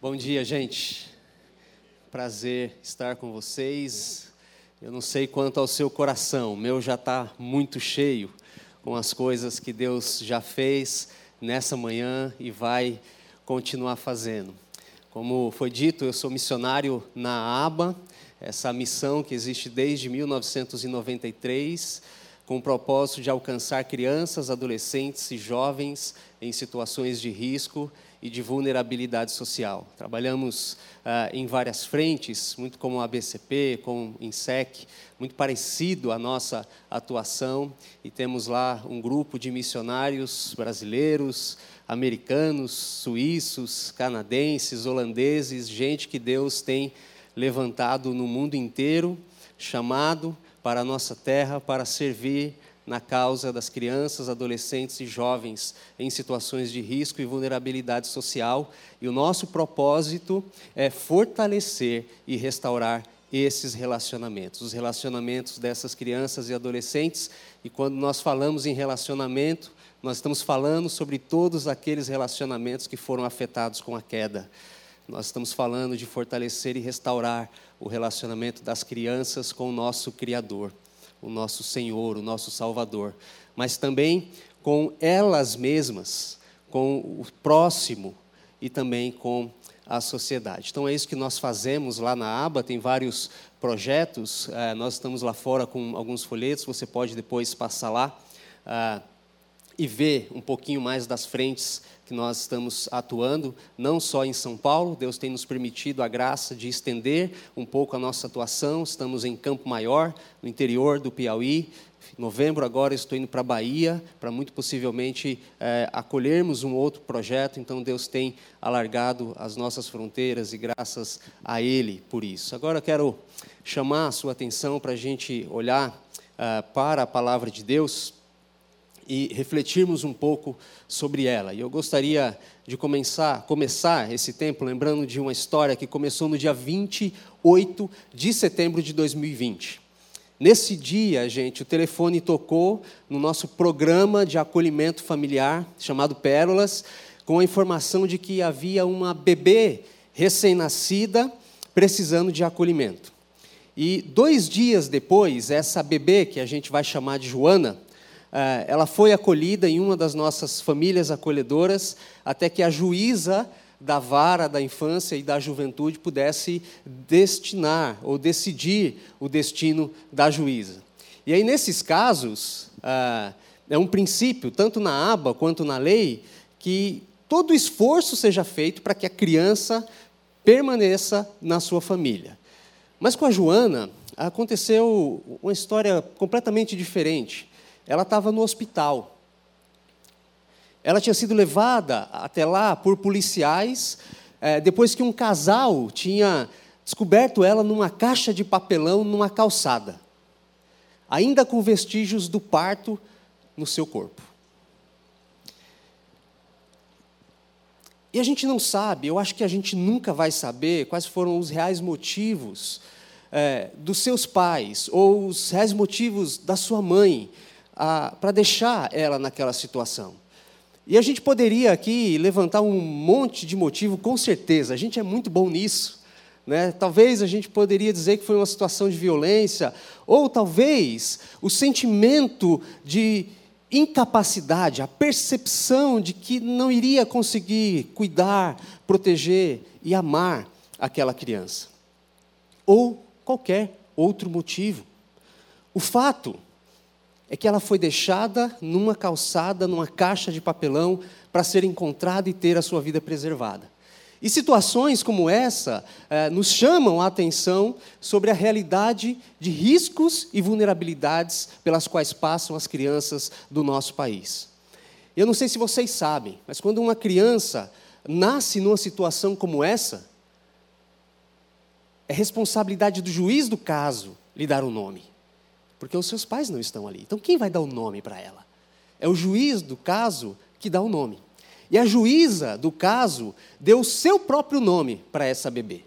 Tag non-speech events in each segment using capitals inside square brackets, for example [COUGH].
Bom dia, gente. Prazer estar com vocês. Eu não sei quanto ao seu coração, meu já está muito cheio com as coisas que Deus já fez nessa manhã e vai continuar fazendo. Como foi dito, eu sou missionário na ABA, essa missão que existe desde 1993, com o propósito de alcançar crianças, adolescentes e jovens em situações de risco e de vulnerabilidade social. Trabalhamos ah, em várias frentes, muito como a ABCP, com o INSEC, muito parecido a nossa atuação, e temos lá um grupo de missionários brasileiros, americanos, suíços, canadenses, holandeses, gente que Deus tem levantado no mundo inteiro, chamado para a nossa terra para servir na causa das crianças, adolescentes e jovens em situações de risco e vulnerabilidade social. E o nosso propósito é fortalecer e restaurar esses relacionamentos, os relacionamentos dessas crianças e adolescentes. E quando nós falamos em relacionamento, nós estamos falando sobre todos aqueles relacionamentos que foram afetados com a queda. Nós estamos falando de fortalecer e restaurar o relacionamento das crianças com o nosso Criador o nosso Senhor, o nosso Salvador, mas também com elas mesmas, com o próximo e também com a sociedade. Então é isso que nós fazemos lá na aba, tem vários projetos, é, nós estamos lá fora com alguns folhetos, você pode depois passar lá é, e ver um pouquinho mais das frentes que nós estamos atuando, não só em São Paulo, Deus tem nos permitido a graça de estender um pouco a nossa atuação, estamos em Campo Maior, no interior do Piauí, em novembro agora estou indo para a Bahia, para muito possivelmente é, acolhermos um outro projeto, então Deus tem alargado as nossas fronteiras e graças a Ele por isso. Agora quero chamar a sua atenção para a gente olhar uh, para a palavra de Deus, e refletirmos um pouco sobre ela. E eu gostaria de começar, começar esse tempo lembrando de uma história que começou no dia 28 de setembro de 2020. Nesse dia, gente, o telefone tocou no nosso programa de acolhimento familiar, chamado Pérolas, com a informação de que havia uma bebê recém-nascida precisando de acolhimento. E dois dias depois, essa bebê, que a gente vai chamar de Joana, ela foi acolhida em uma das nossas famílias acolhedoras, até que a juíza da vara da infância e da juventude pudesse destinar ou decidir o destino da juíza. E aí, nesses casos, é, é um princípio, tanto na aba quanto na lei, que todo esforço seja feito para que a criança permaneça na sua família. Mas com a Joana, aconteceu uma história completamente diferente ela estava no hospital. Ela tinha sido levada até lá por policiais, é, depois que um casal tinha descoberto ela numa caixa de papelão numa calçada, ainda com vestígios do parto no seu corpo. E a gente não sabe, eu acho que a gente nunca vai saber quais foram os reais motivos é, dos seus pais, ou os reais motivos da sua mãe, para deixar ela naquela situação. E a gente poderia aqui levantar um monte de motivo, com certeza, a gente é muito bom nisso. Né? Talvez a gente poderia dizer que foi uma situação de violência, ou talvez o sentimento de incapacidade, a percepção de que não iria conseguir cuidar, proteger e amar aquela criança. Ou qualquer outro motivo. O fato é que ela foi deixada numa calçada, numa caixa de papelão, para ser encontrada e ter a sua vida preservada. E situações como essa eh, nos chamam a atenção sobre a realidade de riscos e vulnerabilidades pelas quais passam as crianças do nosso país. Eu não sei se vocês sabem, mas quando uma criança nasce numa situação como essa, é responsabilidade do juiz do caso lhe dar o um nome porque os seus pais não estão ali. Então, quem vai dar o nome para ela? É o juiz do caso que dá o nome. E a juíza do caso deu o seu próprio nome para essa bebê.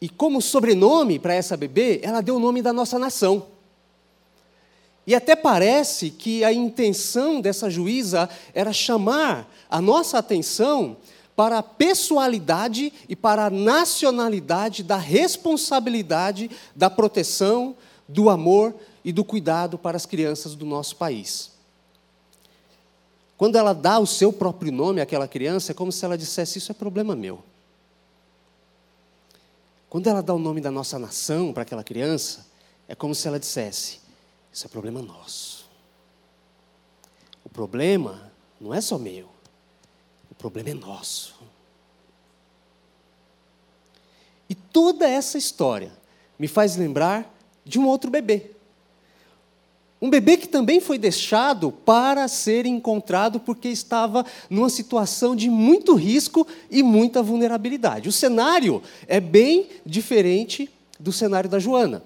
E como sobrenome para essa bebê, ela deu o nome da nossa nação. E até parece que a intenção dessa juíza era chamar a nossa atenção para a pessoalidade e para a nacionalidade da responsabilidade da proteção, do amor e do cuidado para as crianças do nosso país. Quando ela dá o seu próprio nome àquela criança, é como se ela dissesse: Isso é problema meu. Quando ela dá o nome da nossa nação para aquela criança, é como se ela dissesse: Isso é problema nosso. O problema não é só meu, o problema é nosso. E toda essa história me faz lembrar de um outro bebê. Um bebê que também foi deixado para ser encontrado porque estava numa situação de muito risco e muita vulnerabilidade. O cenário é bem diferente do cenário da Joana.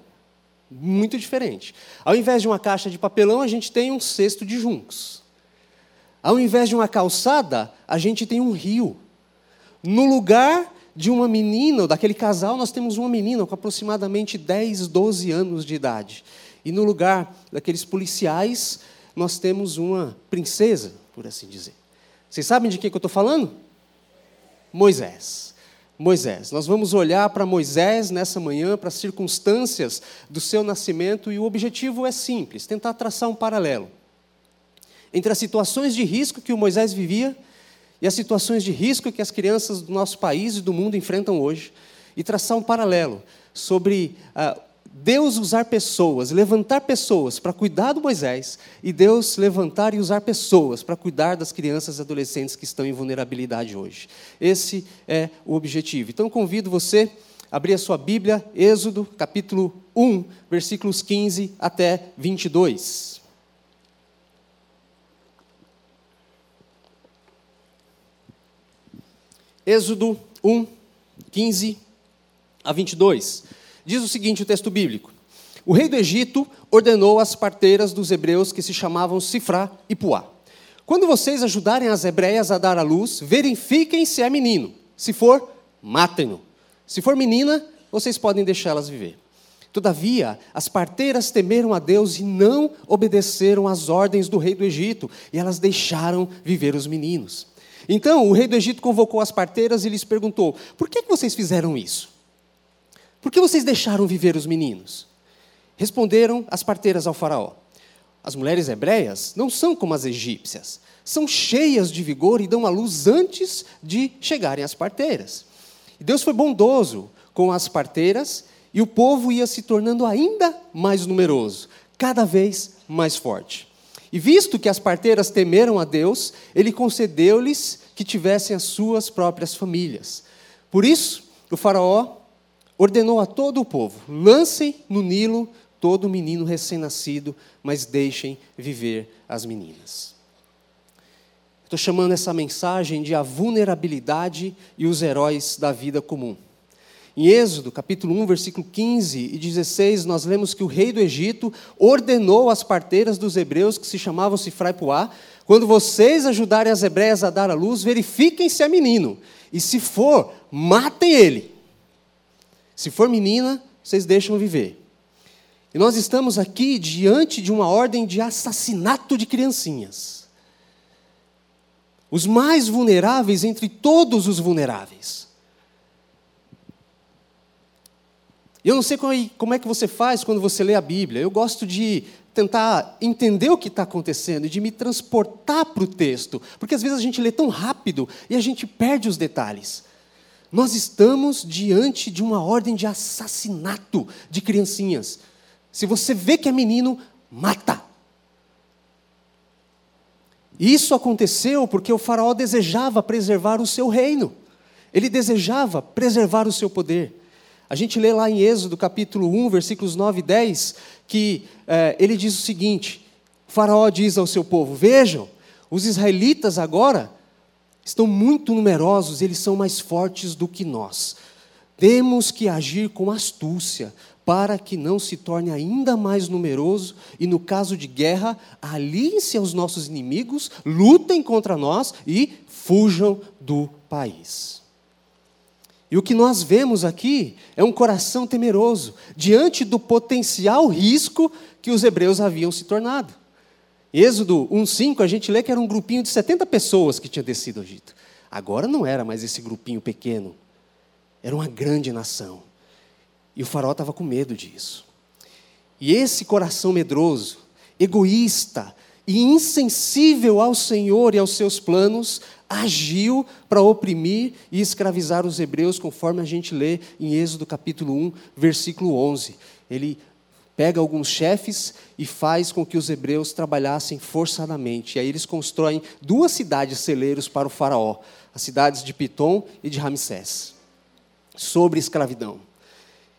Muito diferente. Ao invés de uma caixa de papelão, a gente tem um cesto de juncos. Ao invés de uma calçada, a gente tem um rio. No lugar de uma menina, daquele casal, nós temos uma menina com aproximadamente 10, 12 anos de idade. E no lugar daqueles policiais, nós temos uma princesa, por assim dizer. Vocês sabem de que, que eu estou falando? Moisés. Moisés. Nós vamos olhar para Moisés nessa manhã, para as circunstâncias do seu nascimento, e o objetivo é simples: tentar traçar um paralelo entre as situações de risco que o Moisés vivia e as situações de risco que as crianças do nosso país e do mundo enfrentam hoje, e traçar um paralelo sobre uh, Deus usar pessoas, levantar pessoas para cuidar do Moisés, e Deus levantar e usar pessoas para cuidar das crianças e adolescentes que estão em vulnerabilidade hoje. Esse é o objetivo. Então convido você a abrir a sua Bíblia, Êxodo, capítulo 1, versículos 15 até 22. Êxodo 1, 15 a 22. Diz o seguinte o texto bíblico: O rei do Egito ordenou às parteiras dos hebreus que se chamavam Sifrá e Puá: Quando vocês ajudarem as hebreias a dar à luz, verifiquem se é menino. Se for, matem-no. Se for menina, vocês podem deixá-las viver. Todavia, as parteiras temeram a Deus e não obedeceram às ordens do rei do Egito, e elas deixaram viver os meninos. Então, o rei do Egito convocou as parteiras e lhes perguntou: Por que vocês fizeram isso? Por que vocês deixaram viver os meninos? Responderam as parteiras ao Faraó: As mulheres hebreias não são como as egípcias. São cheias de vigor e dão à luz antes de chegarem às parteiras. E Deus foi bondoso com as parteiras e o povo ia se tornando ainda mais numeroso, cada vez mais forte. E visto que as parteiras temeram a Deus, ele concedeu-lhes que tivessem as suas próprias famílias. Por isso, o Faraó ordenou a todo o povo: lancem no Nilo todo menino recém-nascido, mas deixem viver as meninas. Estou chamando essa mensagem de a vulnerabilidade e os heróis da vida comum. Em Êxodo, capítulo 1, versículo 15 e 16, nós lemos que o rei do Egito ordenou às parteiras dos hebreus, que se chamavam Sifra e Puá, quando vocês ajudarem as hebreias a dar à luz, verifiquem se é menino, e se for, matem ele. Se for menina, vocês deixam viver. E nós estamos aqui diante de uma ordem de assassinato de criancinhas. Os mais vulneráveis entre todos os vulneráveis. Eu não sei como é que você faz quando você lê a Bíblia. Eu gosto de tentar entender o que está acontecendo e de me transportar para o texto, porque às vezes a gente lê tão rápido e a gente perde os detalhes. Nós estamos diante de uma ordem de assassinato de criancinhas. Se você vê que é menino, mata. Isso aconteceu porque o Faraó desejava preservar o seu reino. Ele desejava preservar o seu poder. A gente lê lá em Êxodo capítulo 1, versículos 9 e 10, que eh, ele diz o seguinte: o Faraó diz ao seu povo: Vejam, os israelitas agora estão muito numerosos, eles são mais fortes do que nós. Temos que agir com astúcia para que não se torne ainda mais numeroso e, no caso de guerra, aliem-se aos nossos inimigos, lutem contra nós e fujam do país. E o que nós vemos aqui é um coração temeroso diante do potencial risco que os hebreus haviam se tornado. Êxodo 1,5, a gente lê que era um grupinho de 70 pessoas que tinha descido ao Egito. Agora não era mais esse grupinho pequeno, era uma grande nação. E o faraó estava com medo disso. E esse coração medroso, egoísta e insensível ao Senhor e aos seus planos, agiu para oprimir e escravizar os hebreus, conforme a gente lê em Êxodo capítulo 1, versículo 11. Ele pega alguns chefes e faz com que os hebreus trabalhassem forçadamente. E aí eles constroem duas cidades celeiros para o faraó, as cidades de Pitom e de Ramsés, sobre escravidão.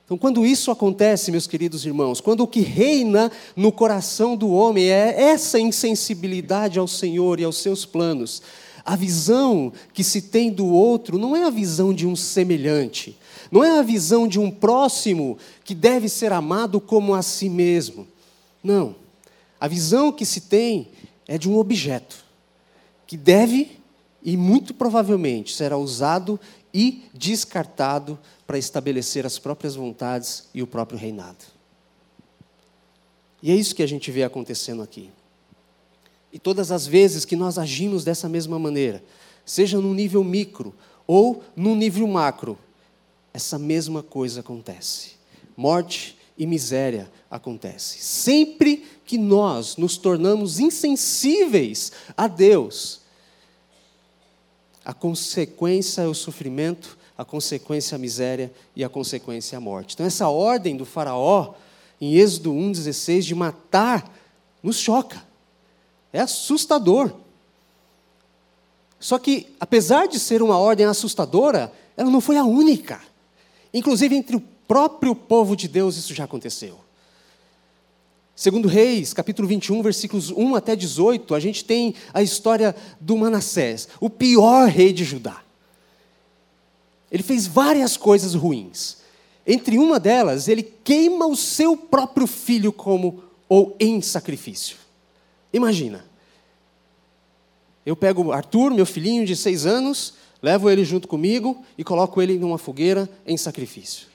Então, quando isso acontece, meus queridos irmãos, quando o que reina no coração do homem é essa insensibilidade ao Senhor e aos seus planos, a visão que se tem do outro não é a visão de um semelhante, não é a visão de um próximo que deve ser amado como a si mesmo. Não. A visão que se tem é de um objeto que deve e muito provavelmente será usado e descartado para estabelecer as próprias vontades e o próprio reinado. E é isso que a gente vê acontecendo aqui. E todas as vezes que nós agimos dessa mesma maneira, seja no nível micro ou no nível macro, essa mesma coisa acontece. Morte e miséria acontece. Sempre que nós nos tornamos insensíveis a Deus, a consequência é o sofrimento, a consequência é a miséria e a consequência é a morte. Então, essa ordem do Faraó, em Êxodo 1,16, de matar, nos choca. É assustador. Só que, apesar de ser uma ordem assustadora, ela não foi a única. Inclusive, entre o próprio povo de Deus, isso já aconteceu. Segundo Reis, capítulo 21, versículos 1 até 18, a gente tem a história do Manassés, o pior rei de Judá. Ele fez várias coisas ruins. Entre uma delas, ele queima o seu próprio filho como ou em sacrifício. Imagina. Eu pego Arthur, meu filhinho de seis anos, levo ele junto comigo e coloco ele numa fogueira em sacrifício.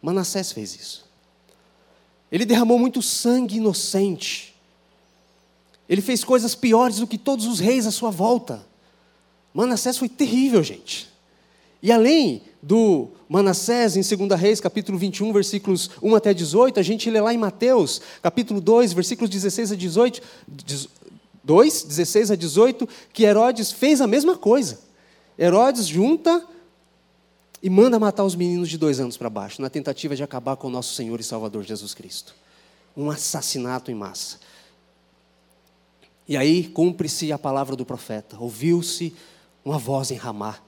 Manassés fez isso. Ele derramou muito sangue inocente. Ele fez coisas piores do que todos os reis à sua volta. Manassés foi terrível, gente. E além do Manassés, em 2 Reis, capítulo 21, versículos 1 até 18, a gente lê lá em Mateus, capítulo 2, versículos 16 a 18, 2, 16 a 18, que Herodes fez a mesma coisa. Herodes junta e manda matar os meninos de dois anos para baixo, na tentativa de acabar com o nosso Senhor e Salvador Jesus Cristo. Um assassinato em massa. E aí cumpre-se a palavra do profeta. Ouviu-se uma voz em Ramá.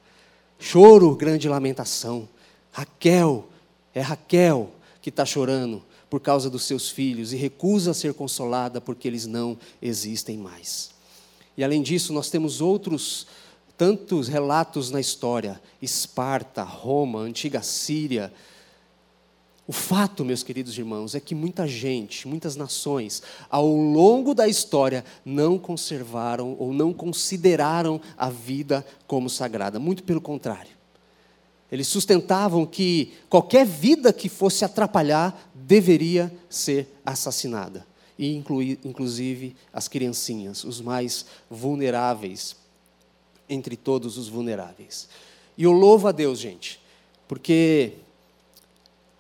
Choro, grande lamentação. Raquel, é Raquel que está chorando por causa dos seus filhos e recusa ser consolada porque eles não existem mais. E além disso, nós temos outros tantos relatos na história: Esparta, Roma, antiga Síria. O fato, meus queridos irmãos, é que muita gente, muitas nações, ao longo da história, não conservaram ou não consideraram a vida como sagrada. Muito pelo contrário. Eles sustentavam que qualquer vida que fosse atrapalhar deveria ser assassinada. E incluir, inclusive as criancinhas, os mais vulneráveis entre todos os vulneráveis. E eu louvo a Deus, gente, porque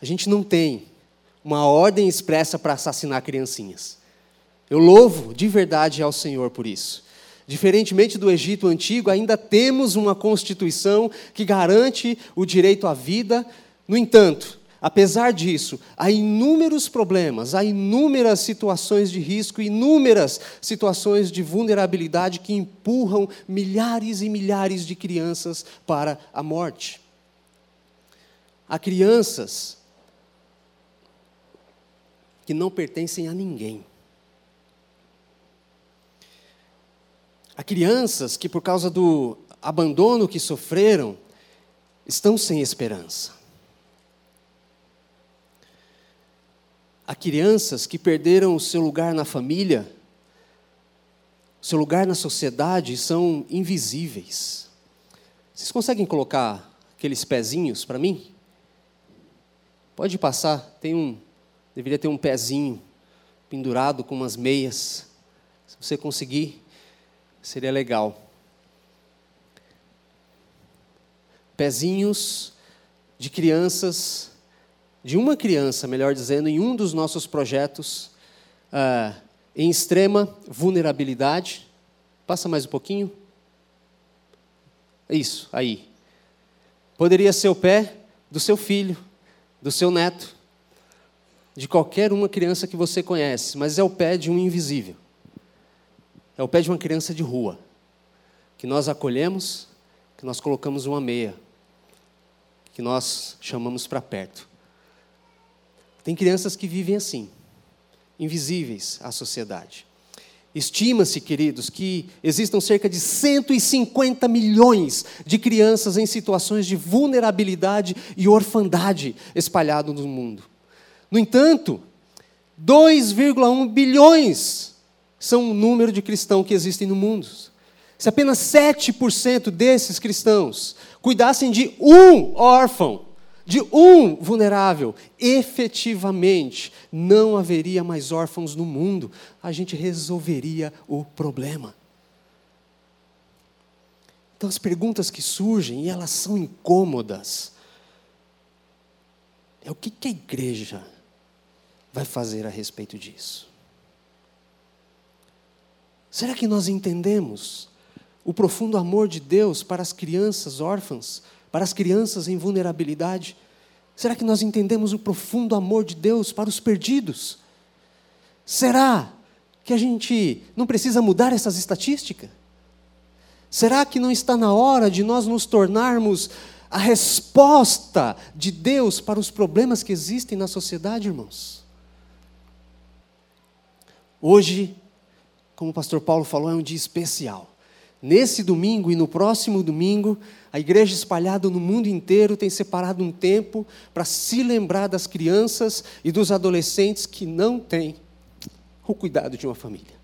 a gente não tem uma ordem expressa para assassinar criancinhas. Eu louvo de verdade ao Senhor por isso. Diferentemente do Egito antigo, ainda temos uma constituição que garante o direito à vida. No entanto, Apesar disso, há inúmeros problemas, há inúmeras situações de risco, inúmeras situações de vulnerabilidade que empurram milhares e milhares de crianças para a morte. Há crianças que não pertencem a ninguém. Há crianças que, por causa do abandono que sofreram, estão sem esperança. Há crianças que perderam o seu lugar na família, seu lugar na sociedade, são invisíveis. Vocês conseguem colocar aqueles pezinhos para mim? Pode passar, tem um, deveria ter um pezinho pendurado com umas meias. Se você conseguir, seria legal. pezinhos de crianças, de uma criança, melhor dizendo, em um dos nossos projetos, uh, em extrema vulnerabilidade. Passa mais um pouquinho. Isso, aí. Poderia ser o pé do seu filho, do seu neto, de qualquer uma criança que você conhece, mas é o pé de um invisível. É o pé de uma criança de rua, que nós acolhemos, que nós colocamos uma meia, que nós chamamos para perto. Tem crianças que vivem assim, invisíveis à sociedade. Estima-se, queridos, que existam cerca de 150 milhões de crianças em situações de vulnerabilidade e orfandade espalhados no mundo. No entanto, 2,1 bilhões são o número de cristãos que existem no mundo. Se apenas 7% desses cristãos cuidassem de um órfão, de um vulnerável, efetivamente não haveria mais órfãos no mundo, a gente resolveria o problema. Então, as perguntas que surgem, e elas são incômodas, é o que, que a igreja vai fazer a respeito disso? Será que nós entendemos o profundo amor de Deus para as crianças órfãs, para as crianças em vulnerabilidade? Será que nós entendemos o profundo amor de Deus para os perdidos? Será que a gente não precisa mudar essas estatísticas? Será que não está na hora de nós nos tornarmos a resposta de Deus para os problemas que existem na sociedade, irmãos? Hoje, como o pastor Paulo falou, é um dia especial. Nesse domingo e no próximo domingo, a igreja espalhada no mundo inteiro tem separado um tempo para se lembrar das crianças e dos adolescentes que não têm o cuidado de uma família.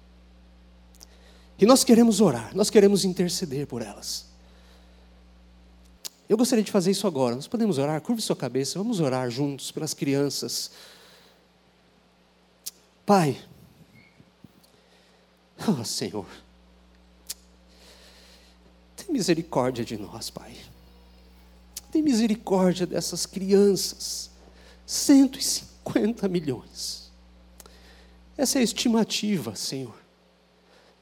E nós queremos orar, nós queremos interceder por elas. Eu gostaria de fazer isso agora. Nós podemos orar? Curve sua cabeça, vamos orar juntos pelas crianças. Pai, oh Senhor, tem misericórdia de nós, Pai. Tem misericórdia dessas crianças. 150 milhões. Essa é a estimativa, Senhor,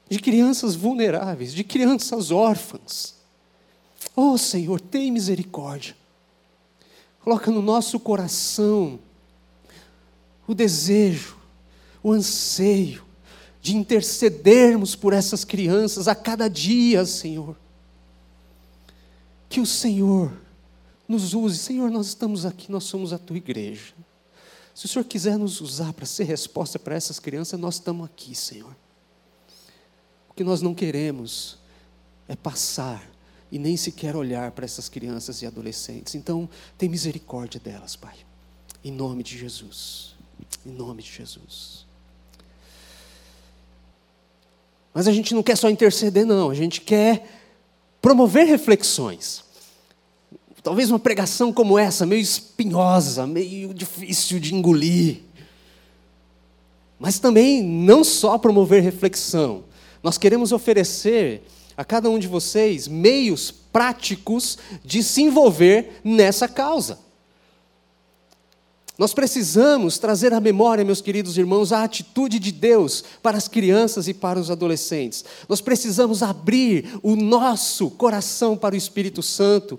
de crianças vulneráveis, de crianças órfãs. Oh, Senhor, tem misericórdia. Coloca no nosso coração o desejo, o anseio de intercedermos por essas crianças a cada dia, Senhor que o Senhor nos use. Senhor, nós estamos aqui, nós somos a tua igreja. Se o Senhor quiser nos usar para ser resposta para essas crianças, nós estamos aqui, Senhor. O que nós não queremos é passar e nem sequer olhar para essas crianças e adolescentes. Então, tem misericórdia delas, Pai. Em nome de Jesus. Em nome de Jesus. Mas a gente não quer só interceder, não. A gente quer promover reflexões. Talvez uma pregação como essa, meio espinhosa, meio difícil de engolir. Mas também não só promover reflexão, nós queremos oferecer a cada um de vocês meios práticos de se envolver nessa causa. Nós precisamos trazer à memória, meus queridos irmãos, a atitude de Deus para as crianças e para os adolescentes. Nós precisamos abrir o nosso coração para o Espírito Santo.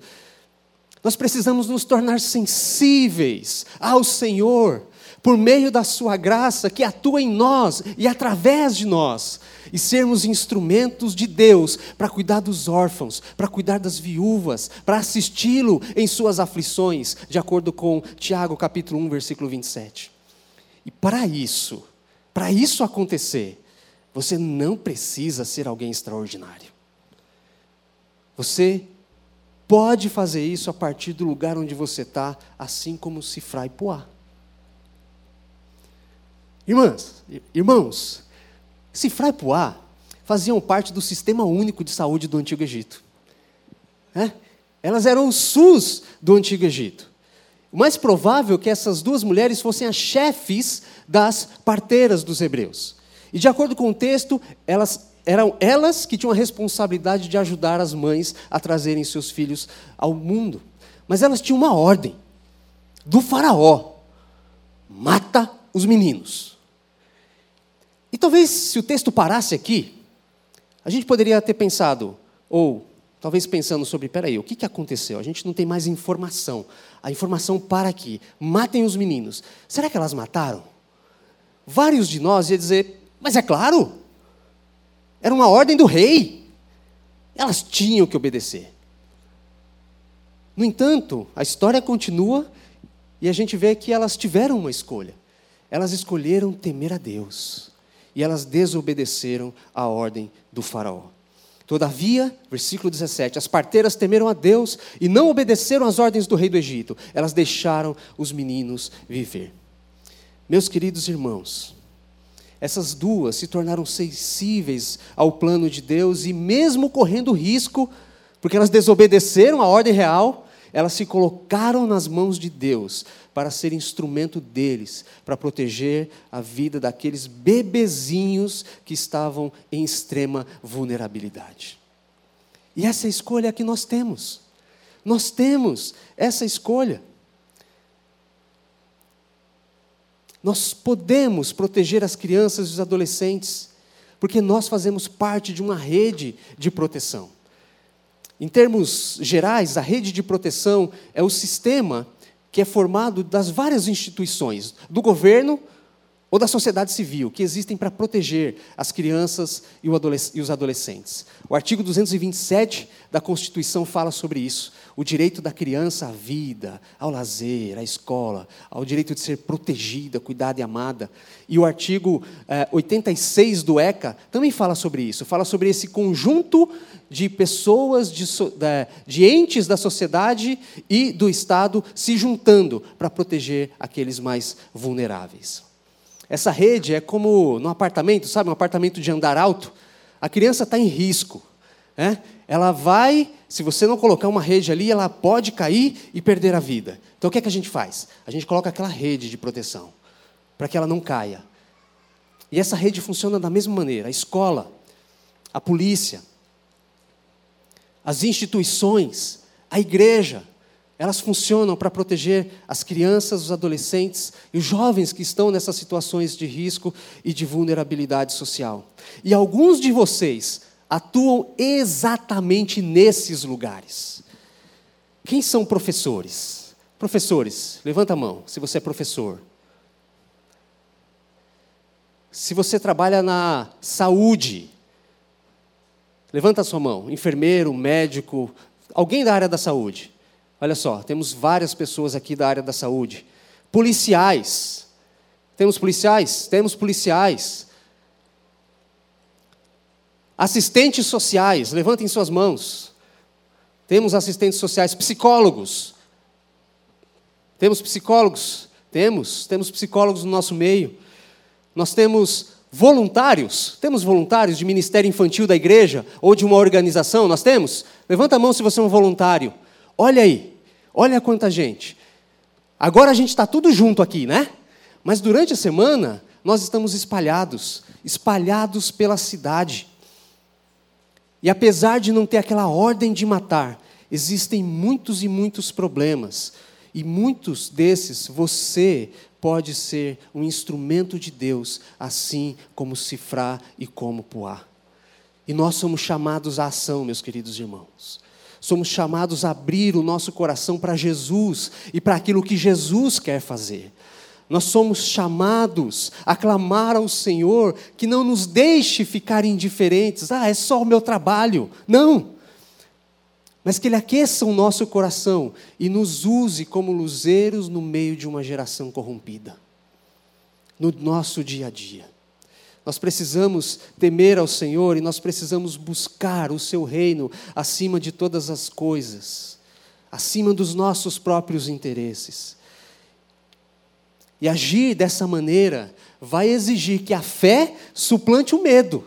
Nós precisamos nos tornar sensíveis ao Senhor por meio da Sua graça que atua em nós e através de nós, e sermos instrumentos de Deus para cuidar dos órfãos, para cuidar das viúvas, para assisti-lo em suas aflições, de acordo com Tiago capítulo 1, versículo 27. E para isso, para isso acontecer, você não precisa ser alguém extraordinário. Você pode fazer isso a partir do lugar onde você está, assim como se Frai Poá. Irmãs, irmãos, Sifra e Puá faziam parte do sistema único de saúde do Antigo Egito. É? Elas eram o SUS do Antigo Egito. O mais provável é que essas duas mulheres fossem as chefes das parteiras dos hebreus. E de acordo com o texto, elas eram elas que tinham a responsabilidade de ajudar as mães a trazerem seus filhos ao mundo. Mas elas tinham uma ordem do faraó: mata os meninos. E talvez se o texto parasse aqui, a gente poderia ter pensado, ou talvez pensando sobre, peraí, o que, que aconteceu? A gente não tem mais informação. A informação para aqui. Matem os meninos. Será que elas mataram? Vários de nós iam dizer, mas é claro, era uma ordem do rei. Elas tinham que obedecer. No entanto, a história continua e a gente vê que elas tiveram uma escolha. Elas escolheram temer a Deus e elas desobedeceram a ordem do Faraó. Todavia, versículo 17: as parteiras temeram a Deus e não obedeceram às ordens do rei do Egito, elas deixaram os meninos viver. Meus queridos irmãos, essas duas se tornaram sensíveis ao plano de Deus e, mesmo correndo risco, porque elas desobedeceram a ordem real, elas se colocaram nas mãos de Deus para ser instrumento deles, para proteger a vida daqueles bebezinhos que estavam em extrema vulnerabilidade. E essa é escolha que nós temos. Nós temos essa escolha. Nós podemos proteger as crianças e os adolescentes, porque nós fazemos parte de uma rede de proteção. Em termos gerais, a rede de proteção é o sistema que é formado das várias instituições, do governo, ou da sociedade civil, que existem para proteger as crianças e os adolescentes. O artigo 227 da Constituição fala sobre isso. O direito da criança à vida, ao lazer, à escola, ao direito de ser protegida, cuidada e amada. E o artigo eh, 86 do ECA também fala sobre isso. Fala sobre esse conjunto de pessoas, de, de entes da sociedade e do Estado se juntando para proteger aqueles mais vulneráveis. Essa rede é como no apartamento, sabe, um apartamento de andar alto. A criança está em risco. Né? Ela vai, se você não colocar uma rede ali, ela pode cair e perder a vida. Então o que, é que a gente faz? A gente coloca aquela rede de proteção, para que ela não caia. E essa rede funciona da mesma maneira: a escola, a polícia, as instituições, a igreja, elas funcionam para proteger as crianças, os adolescentes e os jovens que estão nessas situações de risco e de vulnerabilidade social. E alguns de vocês atuam exatamente nesses lugares. Quem são professores? Professores, levanta a mão se você é professor. Se você trabalha na saúde, levanta a sua mão. Enfermeiro, médico, alguém da área da saúde. Olha só, temos várias pessoas aqui da área da saúde. Policiais. Temos policiais? Temos policiais. Assistentes sociais, levantem suas mãos. Temos assistentes sociais, psicólogos. Temos psicólogos? Temos, temos psicólogos no nosso meio. Nós temos voluntários. Temos voluntários de ministério infantil da igreja ou de uma organização? Nós temos? Levanta a mão se você é um voluntário. Olha aí, olha quanta gente. Agora a gente está tudo junto aqui, né? Mas durante a semana nós estamos espalhados, espalhados pela cidade. E apesar de não ter aquela ordem de matar, existem muitos e muitos problemas. E muitos desses você pode ser um instrumento de Deus, assim como Cifrar e como Puar. E nós somos chamados à ação, meus queridos irmãos. Somos chamados a abrir o nosso coração para Jesus e para aquilo que Jesus quer fazer. Nós somos chamados a clamar ao Senhor que não nos deixe ficar indiferentes. Ah, é só o meu trabalho. Não. Mas que Ele aqueça o nosso coração e nos use como luzeiros no meio de uma geração corrompida. No nosso dia a dia. Nós precisamos temer ao Senhor e nós precisamos buscar o seu reino acima de todas as coisas, acima dos nossos próprios interesses. E agir dessa maneira vai exigir que a fé suplante o medo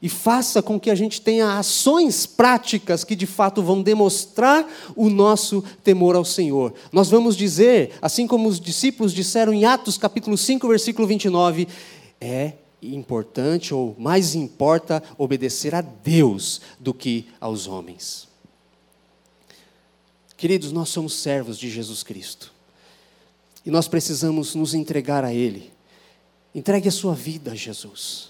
e faça com que a gente tenha ações práticas que de fato vão demonstrar o nosso temor ao Senhor. Nós vamos dizer, assim como os discípulos disseram em Atos capítulo 5, versículo 29, é importante ou mais importa obedecer a Deus do que aos homens. Queridos, nós somos servos de Jesus Cristo. E nós precisamos nos entregar a Ele. Entregue a sua vida a Jesus.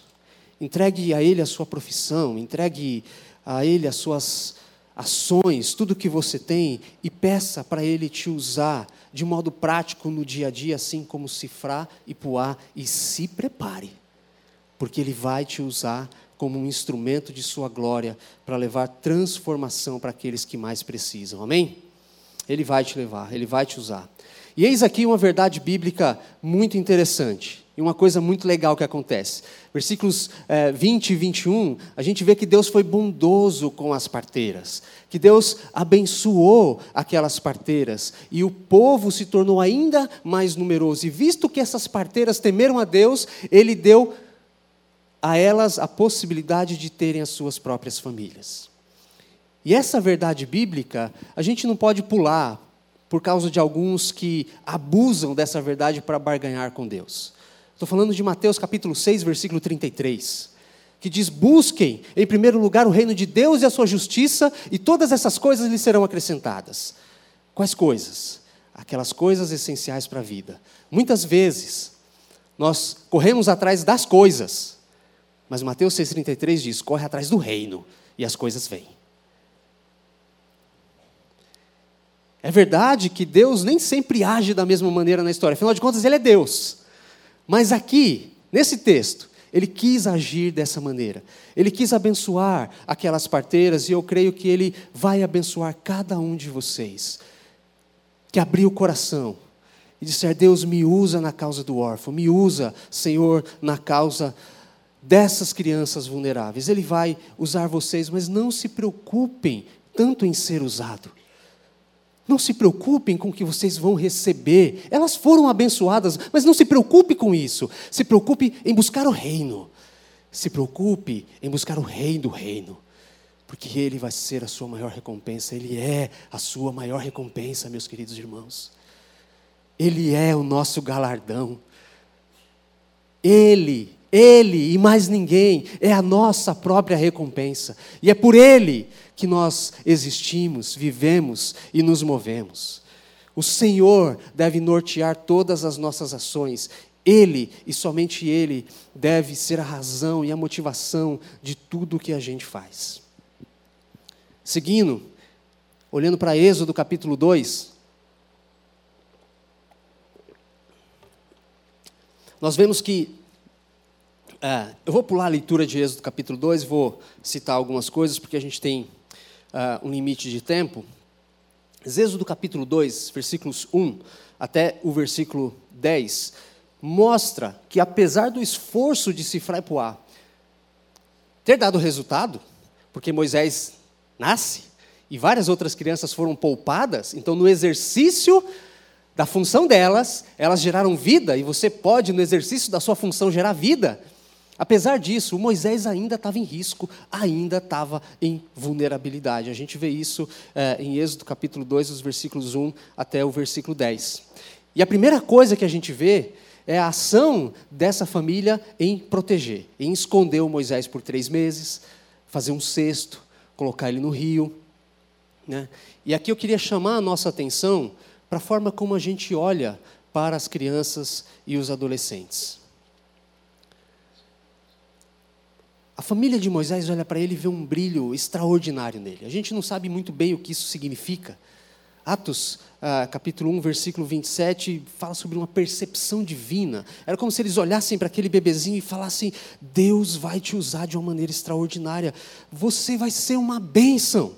Entregue a Ele a sua profissão. Entregue a Ele as suas ações, tudo que você tem, e peça para Ele te usar de modo prático no dia a dia, assim como cifrar e puar. E se prepare, porque Ele vai te usar como um instrumento de Sua glória para levar transformação para aqueles que mais precisam. Amém? Ele vai te levar, ele vai te usar. E eis aqui uma verdade bíblica muito interessante. E uma coisa muito legal que acontece. Versículos é, 20 e 21, a gente vê que Deus foi bondoso com as parteiras, que Deus abençoou aquelas parteiras, e o povo se tornou ainda mais numeroso. E visto que essas parteiras temeram a Deus, Ele deu a elas a possibilidade de terem as suas próprias famílias. E essa verdade bíblica, a gente não pode pular por causa de alguns que abusam dessa verdade para barganhar com Deus. Estou falando de Mateus capítulo 6, versículo 33, que diz: Busquem em primeiro lugar o reino de Deus e a sua justiça, e todas essas coisas lhes serão acrescentadas. Quais coisas? Aquelas coisas essenciais para a vida. Muitas vezes, nós corremos atrás das coisas, mas Mateus 6,33 diz: corre atrás do reino, e as coisas vêm. É verdade que Deus nem sempre age da mesma maneira na história, afinal de contas, Ele é Deus. Mas aqui, nesse texto, ele quis agir dessa maneira. Ele quis abençoar aquelas parteiras e eu creio que ele vai abençoar cada um de vocês que abriu o coração e disser: Deus, me usa na causa do órfão, me usa, Senhor, na causa dessas crianças vulneráveis. Ele vai usar vocês, mas não se preocupem tanto em ser usado. Não se preocupem com o que vocês vão receber. Elas foram abençoadas, mas não se preocupe com isso. Se preocupe em buscar o reino. Se preocupe em buscar o rei do reino. Porque ele vai ser a sua maior recompensa. Ele é a sua maior recompensa, meus queridos irmãos. Ele é o nosso galardão. Ele, ele e mais ninguém é a nossa própria recompensa. E é por ele que nós existimos, vivemos e nos movemos. O Senhor deve nortear todas as nossas ações. Ele e somente Ele deve ser a razão e a motivação de tudo o que a gente faz. Seguindo, olhando para Êxodo capítulo 2, nós vemos que. É, eu vou pular a leitura de Êxodo capítulo 2, vou citar algumas coisas, porque a gente tem uh, um limite de tempo. Êxodo capítulo 2, versículos 1 até o versículo 10, mostra que apesar do esforço de Cifra e Puá ter dado resultado, porque Moisés nasce e várias outras crianças foram poupadas, então no exercício da função delas, elas geraram vida, e você pode, no exercício da sua função, gerar vida. Apesar disso, Moisés ainda estava em risco, ainda estava em vulnerabilidade. A gente vê isso é, em Êxodo capítulo 2, os versículos 1 até o versículo 10. E a primeira coisa que a gente vê é a ação dessa família em proteger, em esconder o Moisés por três meses, fazer um cesto, colocar ele no rio. Né? E aqui eu queria chamar a nossa atenção para a forma como a gente olha para as crianças e os adolescentes. A família de Moisés olha para ele e vê um brilho extraordinário nele. A gente não sabe muito bem o que isso significa. Atos, ah, capítulo 1, versículo 27, fala sobre uma percepção divina. Era como se eles olhassem para aquele bebezinho e falassem: Deus vai te usar de uma maneira extraordinária. Você vai ser uma bênção.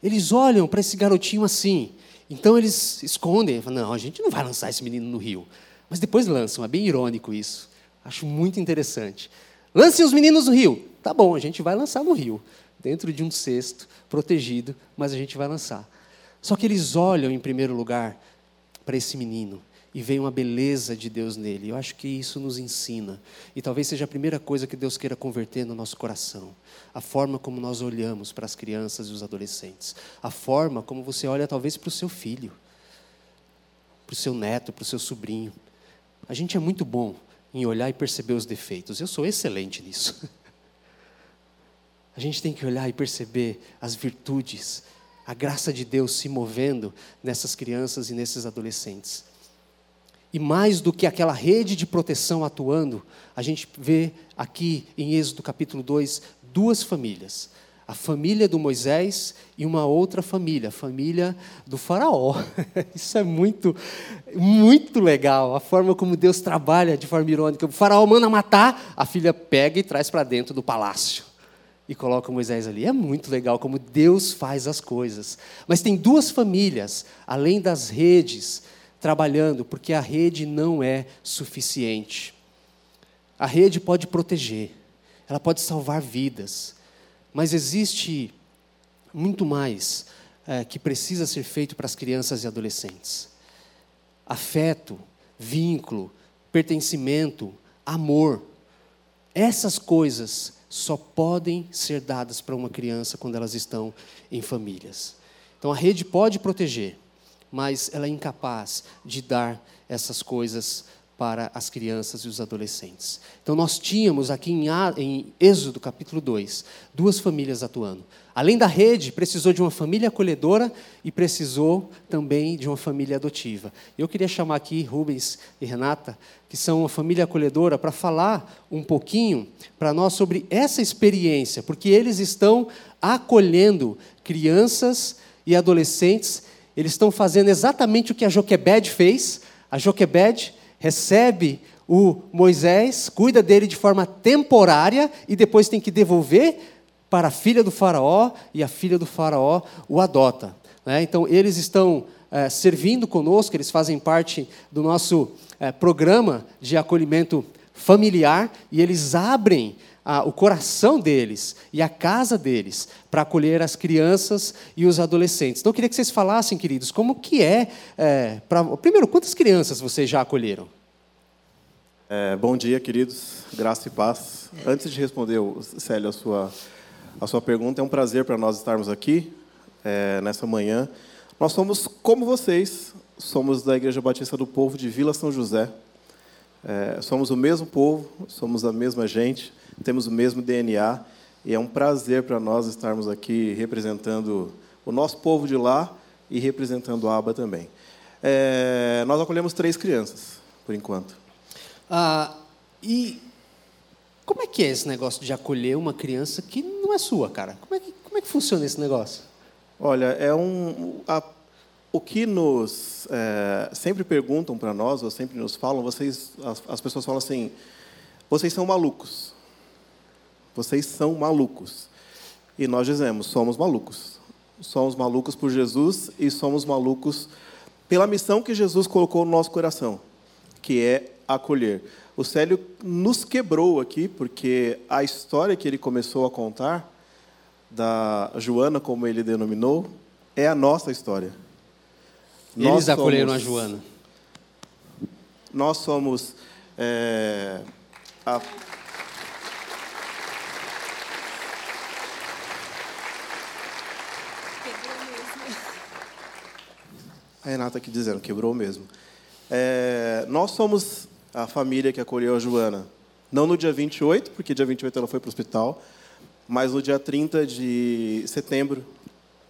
Eles olham para esse garotinho assim. Então eles escondem. Falam, não, a gente não vai lançar esse menino no rio. Mas depois lançam. É bem irônico isso. Acho muito interessante. Lance os meninos no rio. Tá bom, a gente vai lançar no rio, dentro de um cesto, protegido, mas a gente vai lançar. Só que eles olham em primeiro lugar para esse menino e veem uma beleza de Deus nele. Eu acho que isso nos ensina. E talvez seja a primeira coisa que Deus queira converter no nosso coração. A forma como nós olhamos para as crianças e os adolescentes. A forma como você olha, talvez, para o seu filho, para o seu neto, para o seu sobrinho. A gente é muito bom em olhar e perceber os defeitos. Eu sou excelente nisso. [LAUGHS] A gente tem que olhar e perceber as virtudes, a graça de Deus se movendo nessas crianças e nesses adolescentes. E mais do que aquela rede de proteção atuando, a gente vê aqui em Êxodo capítulo 2 duas famílias a família do Moisés e uma outra família, a família do Faraó. [LAUGHS] Isso é muito, muito legal, a forma como Deus trabalha de forma irônica. O Faraó manda matar, a filha pega e traz para dentro do palácio e coloca Moisés ali. É muito legal como Deus faz as coisas. Mas tem duas famílias, além das redes, trabalhando, porque a rede não é suficiente. A rede pode proteger, ela pode salvar vidas mas existe muito mais é, que precisa ser feito para as crianças e adolescentes: afeto, vínculo, pertencimento, amor. Essas coisas só podem ser dadas para uma criança quando elas estão em famílias. Então a rede pode proteger, mas ela é incapaz de dar essas coisas para as crianças e os adolescentes. Então, nós tínhamos aqui em, Êxodo, capítulo 2, duas famílias atuando. Além da rede, precisou de uma família acolhedora e precisou também de uma família adotiva. Eu queria chamar aqui Rubens e Renata, que são uma família acolhedora, para falar um pouquinho para nós sobre essa experiência, porque eles estão acolhendo crianças e adolescentes, eles estão fazendo exatamente o que a Joquebed fez. A Joquebed recebe o Moisés, cuida dele de forma temporária e depois tem que devolver para a filha do Faraó e a filha do Faraó o adota. Né? Então, eles estão é, servindo conosco, eles fazem parte do nosso é, programa de acolhimento familiar e eles abrem o coração deles e a casa deles para acolher as crianças e os adolescentes. Então, eu queria que vocês falassem, queridos, como que é, é primeiro, quantas crianças vocês já acolheram? É, bom dia, queridos, graça e paz. Antes de responder, Célio, a sua, a sua pergunta, é um prazer para nós estarmos aqui é, nessa manhã. Nós somos como vocês, somos da Igreja Batista do Povo de Vila São José. É, somos o mesmo povo, somos a mesma gente, temos o mesmo DNA e é um prazer para nós estarmos aqui representando o nosso povo de lá e representando a aba também. É, nós acolhemos três crianças, por enquanto. Ah, e como é que é esse negócio de acolher uma criança que não é sua, cara? Como é que, como é que funciona esse negócio? Olha, é um. A, o que nos é, sempre perguntam para nós, ou sempre nos falam, vocês, as, as pessoas falam assim: vocês são malucos. Vocês são malucos. E nós dizemos: somos malucos. Somos malucos por Jesus e somos malucos pela missão que Jesus colocou no nosso coração, que é acolher. O Célio nos quebrou aqui, porque a história que ele começou a contar, da Joana, como ele denominou, é a nossa história. Eles nós acolheram somos, a Joana. Nós somos. É, a, A Renata aqui dizendo, quebrou mesmo. É, nós somos a família que acolheu a Joana. Não no dia 28, porque dia 28 ela foi para o hospital, mas no dia 30 de setembro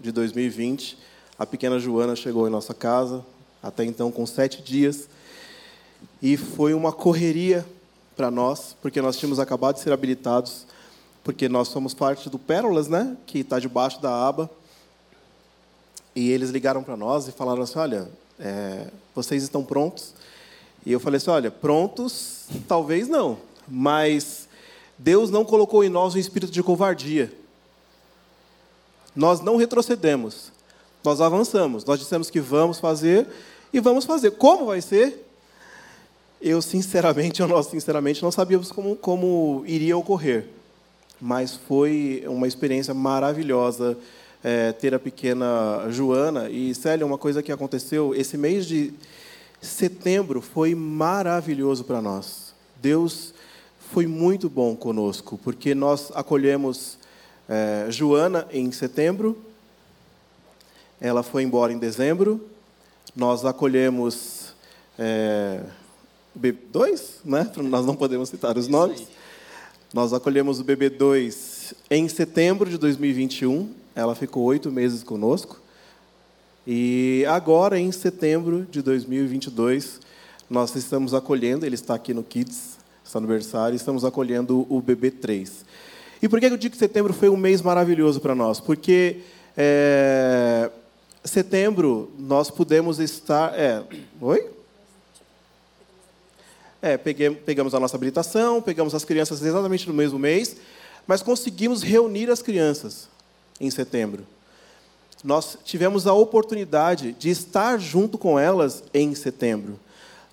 de 2020, a pequena Joana chegou em nossa casa, até então com sete dias, e foi uma correria para nós, porque nós tínhamos acabado de ser habilitados, porque nós somos parte do Pérolas, né, que está debaixo da aba, e eles ligaram para nós e falaram assim: olha, é, vocês estão prontos? E eu falei assim: olha, prontos, talvez não, mas Deus não colocou em nós um espírito de covardia. Nós não retrocedemos, nós avançamos, nós dissemos que vamos fazer e vamos fazer. Como vai ser? Eu, sinceramente, ou nós, sinceramente, não sabíamos como, como iria ocorrer, mas foi uma experiência maravilhosa é, ter a pequena Joana. E, Célia, uma coisa que aconteceu, esse mês de setembro foi maravilhoso para nós. Deus foi muito bom conosco, porque nós acolhemos é, Joana em setembro, ela foi embora em dezembro, nós acolhemos é, B2, né? [LAUGHS] Nós não podemos citar os nomes. Nós acolhemos o BB2 em setembro de 2021. Ela ficou oito meses conosco. E agora, em setembro de 2022, nós estamos acolhendo, ele está aqui no Kids, está no berçário, estamos acolhendo o BB3. E por que eu digo que setembro foi um mês maravilhoso para nós? Porque é, setembro nós pudemos estar. É, oi? É, pegamos a nossa habilitação, pegamos as crianças exatamente no mesmo mês, mas conseguimos reunir as crianças em setembro. Nós tivemos a oportunidade de estar junto com elas em setembro.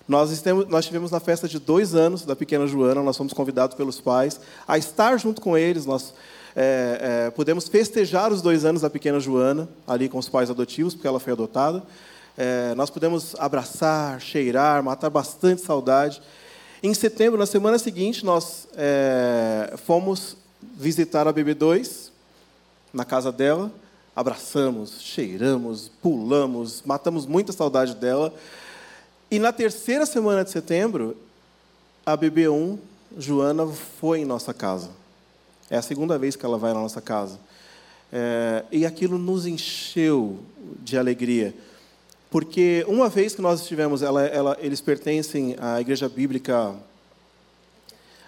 Nós, nós tivemos na festa de dois anos da pequena Joana, nós fomos convidados pelos pais a estar junto com eles. Nós é, é, pudemos festejar os dois anos da pequena Joana, ali com os pais adotivos, porque ela foi adotada. É, nós pudemos abraçar, cheirar, matar bastante saudade. Em setembro, na semana seguinte, nós fomos visitar a BB2 na casa dela. Abraçamos, cheiramos, pulamos, matamos muita saudade dela. E na terceira semana de setembro, a BB1, Joana, foi em nossa casa. É a segunda vez que ela vai na nossa casa. É, e aquilo nos encheu de alegria. Porque uma vez que nós estivemos, ela, ela, eles pertencem à Igreja Bíblica,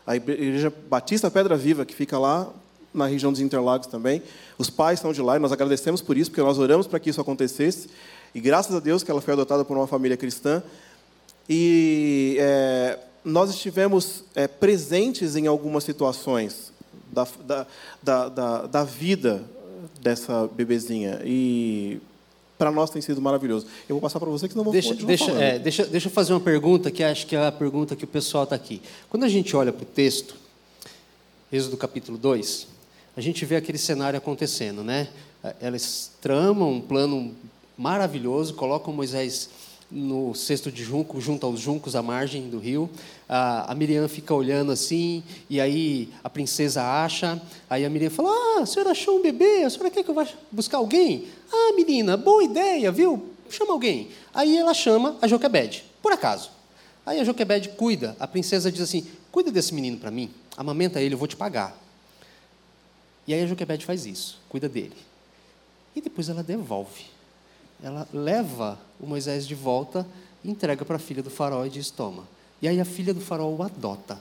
a Igreja Batista Pedra Viva, que fica lá na região dos Interlagos também. Os pais estão de lá e nós agradecemos por isso, porque nós oramos para que isso acontecesse. E graças a Deus que ela foi adotada por uma família cristã. E é, nós estivemos é, presentes em algumas situações da, da, da, da, da vida dessa bebezinha. E para nós tem sido maravilhoso. Eu vou passar para você que não vou deixa, deixa, é, deixa, deixa eu fazer uma pergunta que acho que é a pergunta que o pessoal está aqui. Quando a gente olha para o texto, Êxodo capítulo 2, a gente vê aquele cenário acontecendo, né? Elas tramam um plano maravilhoso, colocam Moisés no cesto de junco, junto aos juncos à margem do rio. A, Miriam fica olhando assim, e aí a princesa acha. Aí a Miriam fala: Ah, a senhora achou um bebê, a senhora quer que eu vá buscar alguém? Ah, menina, boa ideia, viu? Chama alguém. Aí ela chama a Joquebede, por acaso. Aí a Joquebede cuida, a princesa diz assim: Cuida desse menino para mim, amamenta ele, eu vou te pagar. E aí a Joquebede faz isso, cuida dele. E depois ela devolve ela leva o Moisés de volta, entrega para a filha do faraó e diz: Toma. E aí a filha do faraó o adota.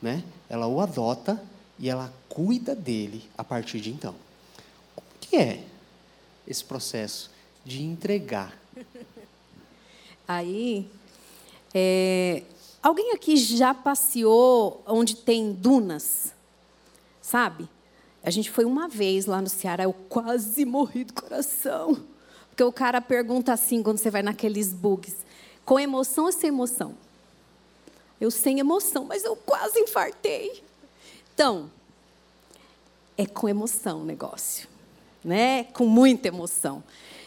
Né? Ela o adota e ela cuida dele a partir de então. O que é esse processo de entregar? [LAUGHS] Aí, é, alguém aqui já passeou onde tem dunas? Sabe? A gente foi uma vez lá no Ceará, eu quase morri do coração. Porque o cara pergunta assim quando você vai naqueles bugs: com emoção ou sem emoção? Eu sem emoção, mas eu quase infartei. Então, é com emoção o negócio, né? Com muita emoção.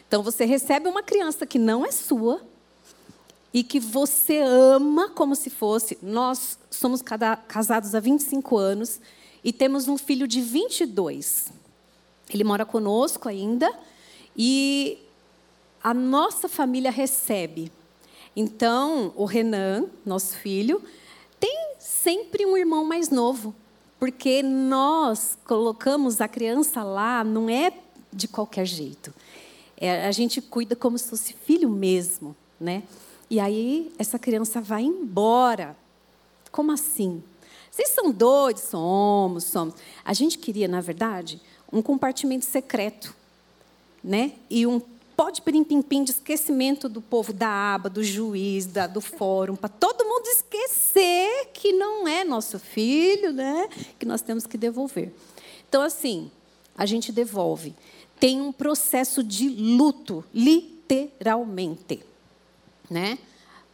Então você recebe uma criança que não é sua e que você ama como se fosse. Nós somos casados há 25 anos e temos um filho de 22. Ele mora conosco ainda e a nossa família recebe. Então, o Renan, nosso filho, tem sempre um irmão mais novo, porque nós colocamos a criança lá, não é de qualquer jeito. É, a gente cuida como se fosse filho mesmo, né? E aí essa criança vai embora. Como assim? Vocês são doidos? Somos, somos. A gente queria, na verdade, um compartimento secreto, né? E um pode pim-pim-pim de esquecimento do povo da aba, do juiz, da, do fórum, para todo mundo esquecer que não é nosso filho, né? que nós temos que devolver. Então, assim, a gente devolve. Tem um processo de luto, literalmente. Né?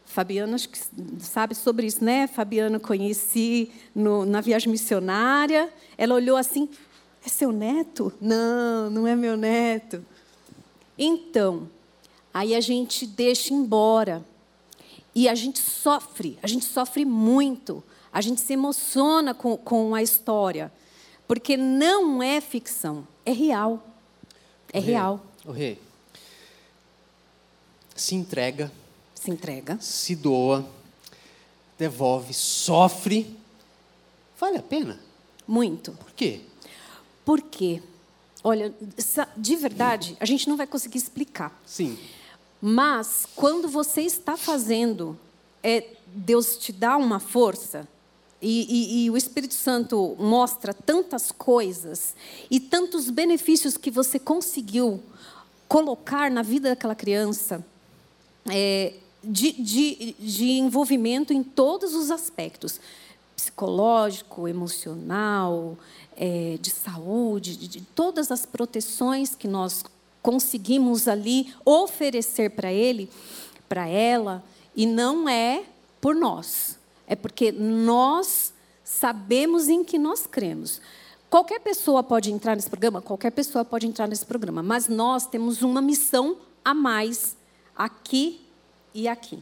Fabiana acho que sabe sobre isso, né? Fabiana conheci no, na viagem missionária. Ela olhou assim: é seu neto? Não, não é meu neto. Então, aí a gente deixa embora. E a gente sofre, a gente sofre muito. A gente se emociona com, com a história. Porque não é ficção, é real. É o rei, real. O rei se entrega. Se entrega. Se doa. devolve, sofre. Vale a pena? Muito. Por quê? Por quê? Olha, de verdade, a gente não vai conseguir explicar. Sim. Mas quando você está fazendo, é, Deus te dá uma força e, e, e, o Espírito Santo mostra tantas coisas e tantos benefícios que você conseguiu colocar na vida daquela criança é, de, de, de envolvimento em todos os aspectos. Psicológico, emocional, é, de saúde, de, de, todas as proteções que nós conseguimos ali oferecer para ele, para ela, e não é por nós, é porque nós sabemos em que nós cremos. Qualquer pessoa pode entrar nesse programa, qualquer pessoa pode entrar nesse programa, mas nós temos uma missão a mais aqui e aqui.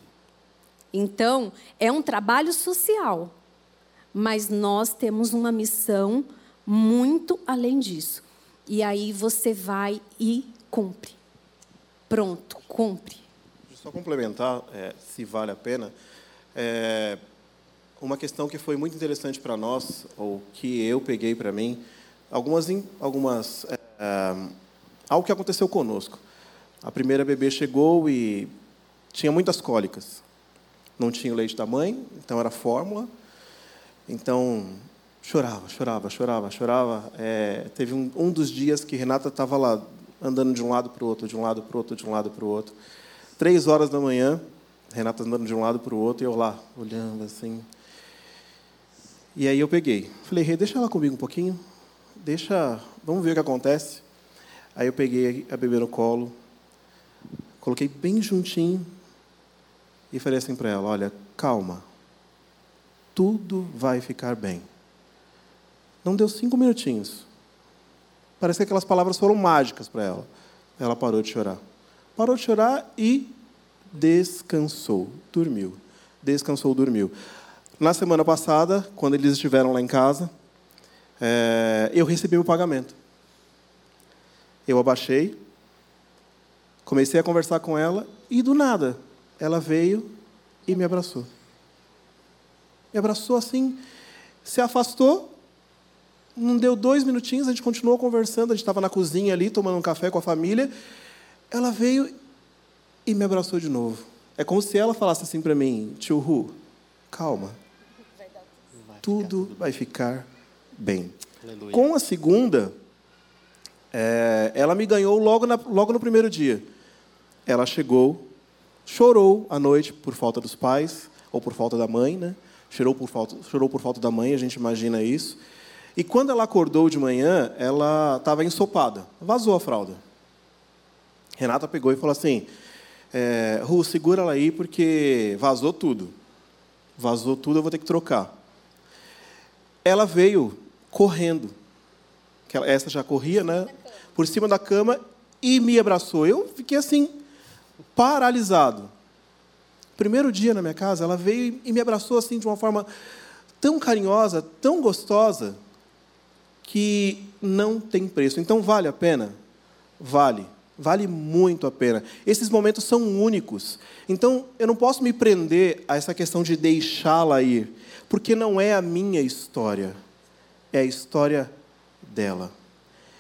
Então, é um trabalho social, mas nós temos uma missão muito além disso. E aí você vai e cumpre. Pronto, cumpre. Só complementar, é, se vale a pena, é, uma questão que foi muito interessante para nós, ou que eu peguei para mim, algumas, algumas é, é, algo que aconteceu conosco. A primeira bebê chegou e tinha muitas cólicas. Não tinha o leite da mãe, então era fórmula. Então chorava, chorava, chorava, chorava. É, teve um, um dos dias que Renata estava lá andando de um lado para o outro, de um lado para o outro, de um lado para o outro. Três horas da manhã, Renata andando de um lado para o outro e eu lá olhando assim. E aí eu peguei. Falei, Rei, deixa ela comigo um pouquinho. Deixa, vamos ver o que acontece. Aí eu peguei a bebê no colo, coloquei bem juntinho e falei assim para ela: Olha, calma, tudo vai ficar bem. Não deu cinco minutinhos. Parece que aquelas palavras foram mágicas para ela. Ela parou de chorar. Parou de chorar e descansou, dormiu. Descansou, dormiu. Na semana passada, quando eles estiveram lá em casa, é, eu recebi o pagamento. Eu abaixei, comecei a conversar com ela e, do nada, ela veio e me abraçou. Me abraçou assim, se afastou, não deu dois minutinhos, a gente continuou conversando, a gente estava na cozinha ali, tomando um café com a família. Ela veio e me abraçou de novo. É como se ela falasse assim para mim, tio Ru, calma, tudo vai ficar bem. Aleluia. Com a segunda, é, ela me ganhou logo, na, logo no primeiro dia. Ela chegou, chorou à noite por falta dos pais, ou por falta da mãe, né? Chorou por falta, chorou por falta da mãe, a gente imagina isso. E quando ela acordou de manhã, ela estava ensopada, vazou a fralda. Renata pegou e falou assim: é, Ru, segura ela aí porque vazou tudo. Vazou tudo, eu vou ter que trocar ela veio correndo. Essa já corria, né? Por cima da cama e me abraçou. Eu fiquei assim, paralisado. Primeiro dia na minha casa, ela veio e me abraçou assim de uma forma tão carinhosa, tão gostosa, que não tem preço. Então vale a pena? Vale. Vale muito a pena. Esses momentos são únicos. Então eu não posso me prender a essa questão de deixá-la ir porque não é a minha história, é a história dela.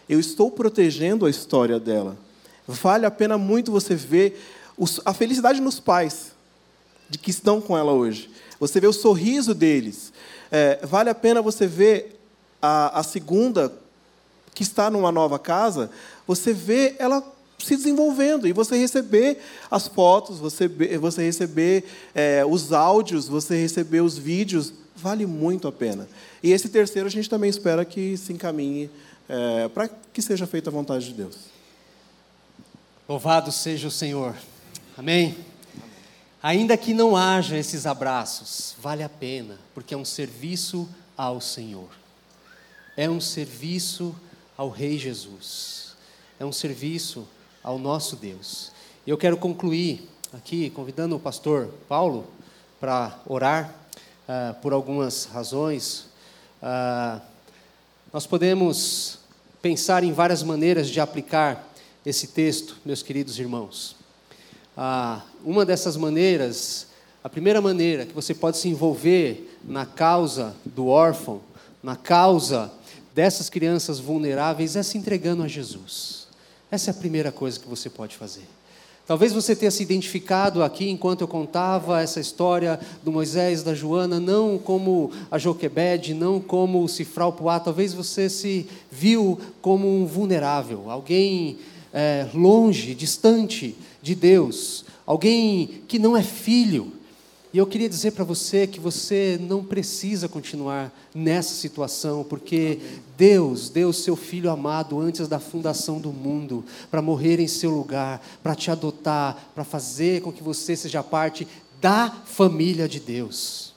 Eu estou protegendo a história dela. Vale a pena muito você ver a felicidade nos pais de que estão com ela hoje. Você vê o sorriso deles. É, vale a pena você ver a, a segunda que está numa nova casa. Você vê ela se desenvolvendo e você receber as fotos, você, você receber é, os áudios, você receber os vídeos, vale muito a pena. E esse terceiro a gente também espera que se encaminhe é, para que seja feita a vontade de Deus. Louvado seja o Senhor. Amém? Ainda que não haja esses abraços, vale a pena, porque é um serviço ao Senhor. É um serviço ao Rei Jesus. É um serviço ao nosso Deus. E eu quero concluir aqui convidando o pastor Paulo para orar uh, por algumas razões. Uh, nós podemos pensar em várias maneiras de aplicar esse texto, meus queridos irmãos. Uh, uma dessas maneiras A primeira maneira que você pode se envolver na causa do órfão, na causa dessas crianças vulneráveis, é se entregando a Jesus. Essa é a primeira coisa que você pode fazer. Talvez você tenha se identificado aqui enquanto eu contava essa história do Moisés, da Joana, não como a Joquebede, não como o Cifral Puá, talvez você se viu como um vulnerável, alguém é, longe, distante de Deus, alguém que não é filho, e eu queria dizer para você que você não precisa continuar nessa situação, porque Deus deu seu filho amado antes da fundação do mundo, para morrer em seu lugar, para te adotar, para fazer com que você seja parte da família de Deus.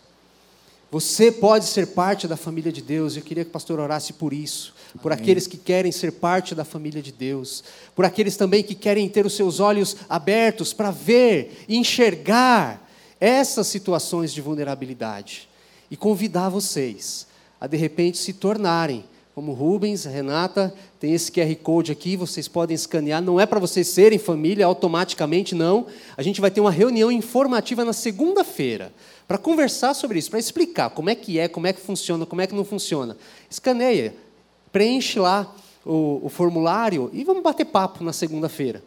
Você pode ser parte da família de Deus, eu queria que o pastor orasse por isso, por Amém. aqueles que querem ser parte da família de Deus, por aqueles também que querem ter os seus olhos abertos para ver, enxergar essas situações de vulnerabilidade e convidar vocês a de repente se tornarem como Rubens, Renata, tem esse QR Code aqui, vocês podem escanear. Não é para vocês serem família automaticamente, não. A gente vai ter uma reunião informativa na segunda-feira para conversar sobre isso, para explicar como é que é, como é que funciona, como é que não funciona. Escaneia, preenche lá o, o formulário e vamos bater papo na segunda-feira.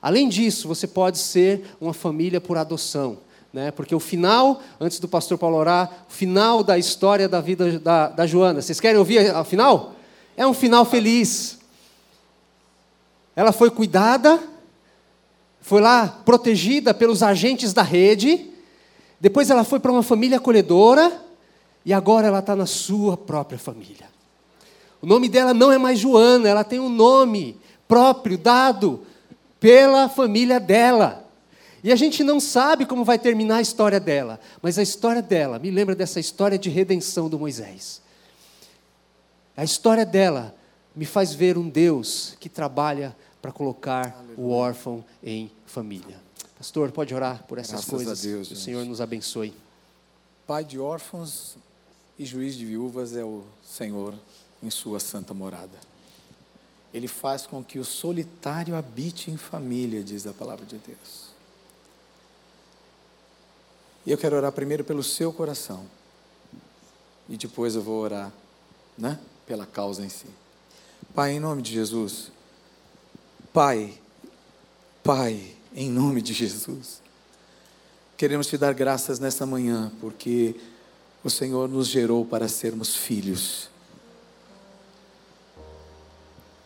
Além disso, você pode ser uma família por adoção. Né? Porque o final, antes do pastor Paulo orar, o final da história da vida da, da Joana. Vocês querem ouvir o final? É um final feliz. Ela foi cuidada, foi lá protegida pelos agentes da rede, depois ela foi para uma família acolhedora, e agora ela está na sua própria família. O nome dela não é mais Joana, ela tem um nome próprio dado pela família dela. E a gente não sabe como vai terminar a história dela, mas a história dela me lembra dessa história de redenção do Moisés. A história dela me faz ver um Deus que trabalha para colocar Aleluia. o órfão em família. Pastor, pode orar por essas Graças coisas. Deus, o Senhor nos abençoe. Pai de órfãos e juiz de viúvas é o Senhor em sua santa morada. Ele faz com que o solitário habite em família, diz a palavra de Deus. E eu quero orar primeiro pelo seu coração. E depois eu vou orar, né? Pela causa em si. Pai, em nome de Jesus. Pai, Pai, em nome de Jesus. Queremos te dar graças nessa manhã, porque o Senhor nos gerou para sermos filhos.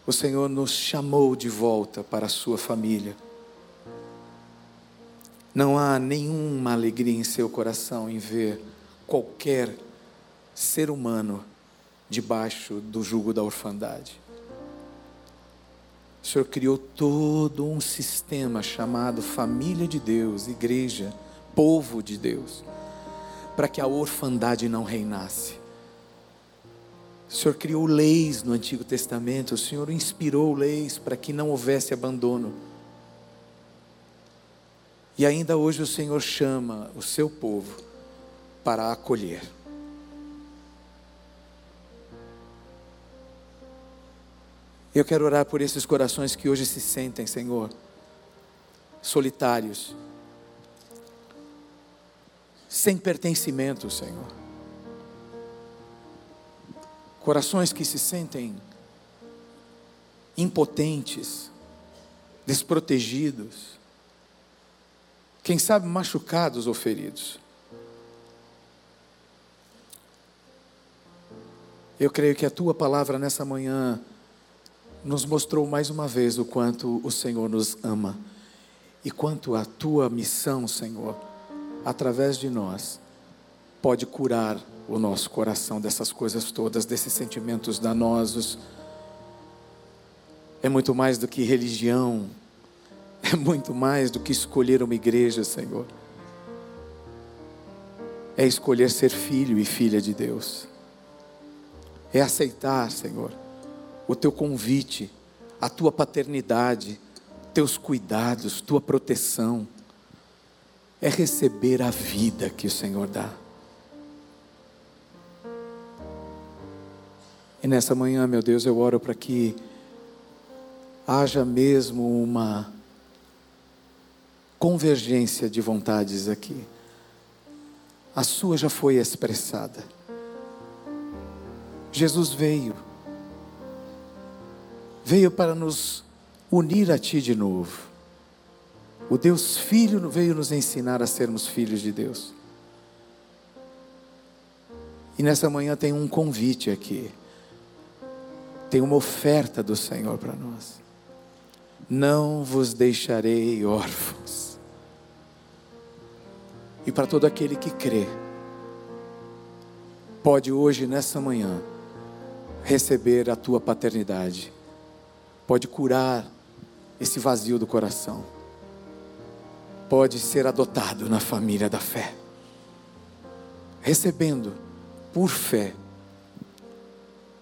O Senhor nos chamou de volta para a sua família. Não há nenhuma alegria em seu coração em ver qualquer ser humano debaixo do jugo da orfandade. O Senhor criou todo um sistema chamado família de Deus, igreja, povo de Deus, para que a orfandade não reinasse. O Senhor criou leis no Antigo Testamento, o Senhor inspirou leis para que não houvesse abandono. E ainda hoje o Senhor chama o seu povo para acolher. Eu quero orar por esses corações que hoje se sentem, Senhor, solitários, sem pertencimento, Senhor. Corações que se sentem impotentes, desprotegidos quem sabe machucados ou feridos. Eu creio que a tua palavra nessa manhã nos mostrou mais uma vez o quanto o Senhor nos ama e quanto a tua missão, Senhor, através de nós, pode curar o nosso coração dessas coisas todas, desses sentimentos danosos. É muito mais do que religião, é muito mais do que escolher uma igreja, Senhor. É escolher ser filho e filha de Deus. É aceitar, Senhor, o teu convite, a tua paternidade, teus cuidados, tua proteção. É receber a vida que o Senhor dá. E nessa manhã, meu Deus, eu oro para que haja mesmo uma convergência de vontades aqui. a sua já foi expressada. Jesus veio, veio para nos unir a Ti de novo. O Deus Filho veio nos ensinar a sermos filhos de Deus. E nessa manhã tem um convite aqui, tem uma oferta do Senhor para nós. Não vos deixarei órfãos. E para todo aquele que crê, pode hoje, nessa manhã, receber a tua paternidade, pode curar esse vazio do coração, pode ser adotado na família da fé, recebendo por fé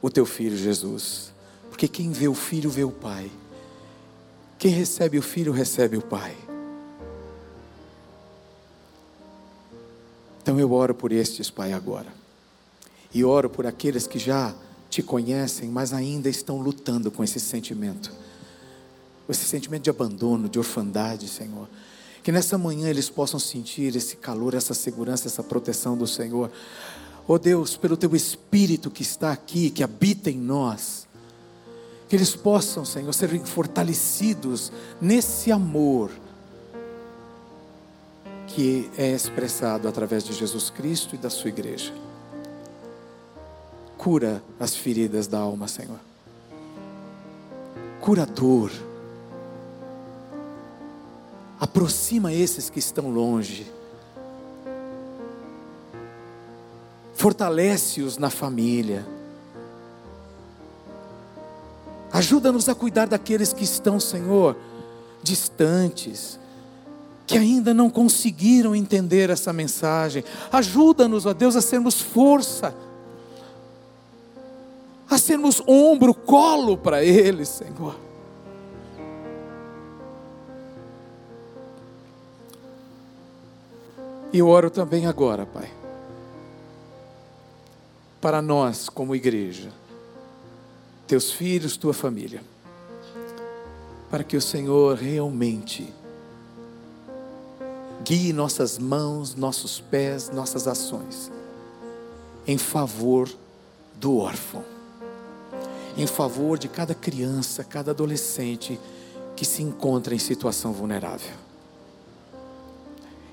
o teu filho Jesus, porque quem vê o filho vê o Pai, quem recebe o filho recebe o Pai. Então eu oro por estes, Pai, agora. E oro por aqueles que já te conhecem, mas ainda estão lutando com esse sentimento. Esse sentimento de abandono, de orfandade, Senhor. Que nessa manhã eles possam sentir esse calor, essa segurança, essa proteção do Senhor. Oh Deus, pelo teu Espírito que está aqui, que habita em nós, que eles possam, Senhor, serem fortalecidos nesse amor que é expressado através de Jesus Cristo e da sua igreja. Cura as feridas da alma, Senhor. Cura a dor. Aproxima esses que estão longe. Fortalece-os na família. Ajuda-nos a cuidar daqueles que estão, Senhor, distantes, que ainda não conseguiram entender essa mensagem. Ajuda-nos, ó Deus, a sermos força, a sermos ombro, colo para eles, Senhor. E oro também agora, Pai, para nós como igreja, teus filhos, tua família, para que o Senhor realmente guie nossas mãos, nossos pés, nossas ações em favor do órfão, em favor de cada criança, cada adolescente que se encontra em situação vulnerável.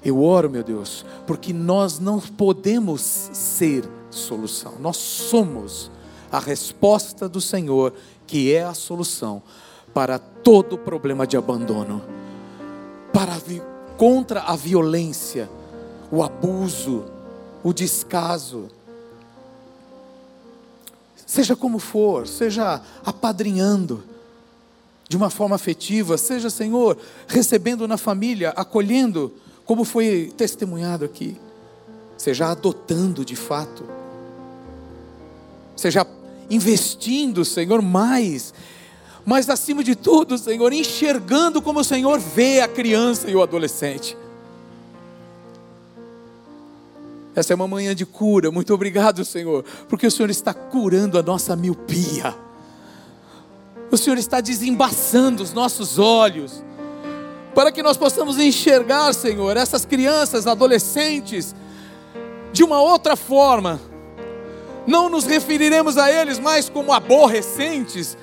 Eu oro, meu Deus, porque nós não podemos ser solução, nós somos a resposta do Senhor, que é a solução para todo problema de abandono, para contra a violência, o abuso, o descaso. Seja como for, seja apadrinhando de uma forma afetiva, seja, Senhor, recebendo na família, acolhendo, como foi testemunhado aqui, seja adotando de fato, seja investindo, Senhor, mais mas acima de tudo, Senhor, enxergando como o Senhor vê a criança e o adolescente. Essa é uma manhã de cura. Muito obrigado, Senhor, porque o Senhor está curando a nossa miopia. O Senhor está desembaçando os nossos olhos, para que nós possamos enxergar, Senhor, essas crianças, adolescentes, de uma outra forma. Não nos referiremos a eles mais como aborrecentes,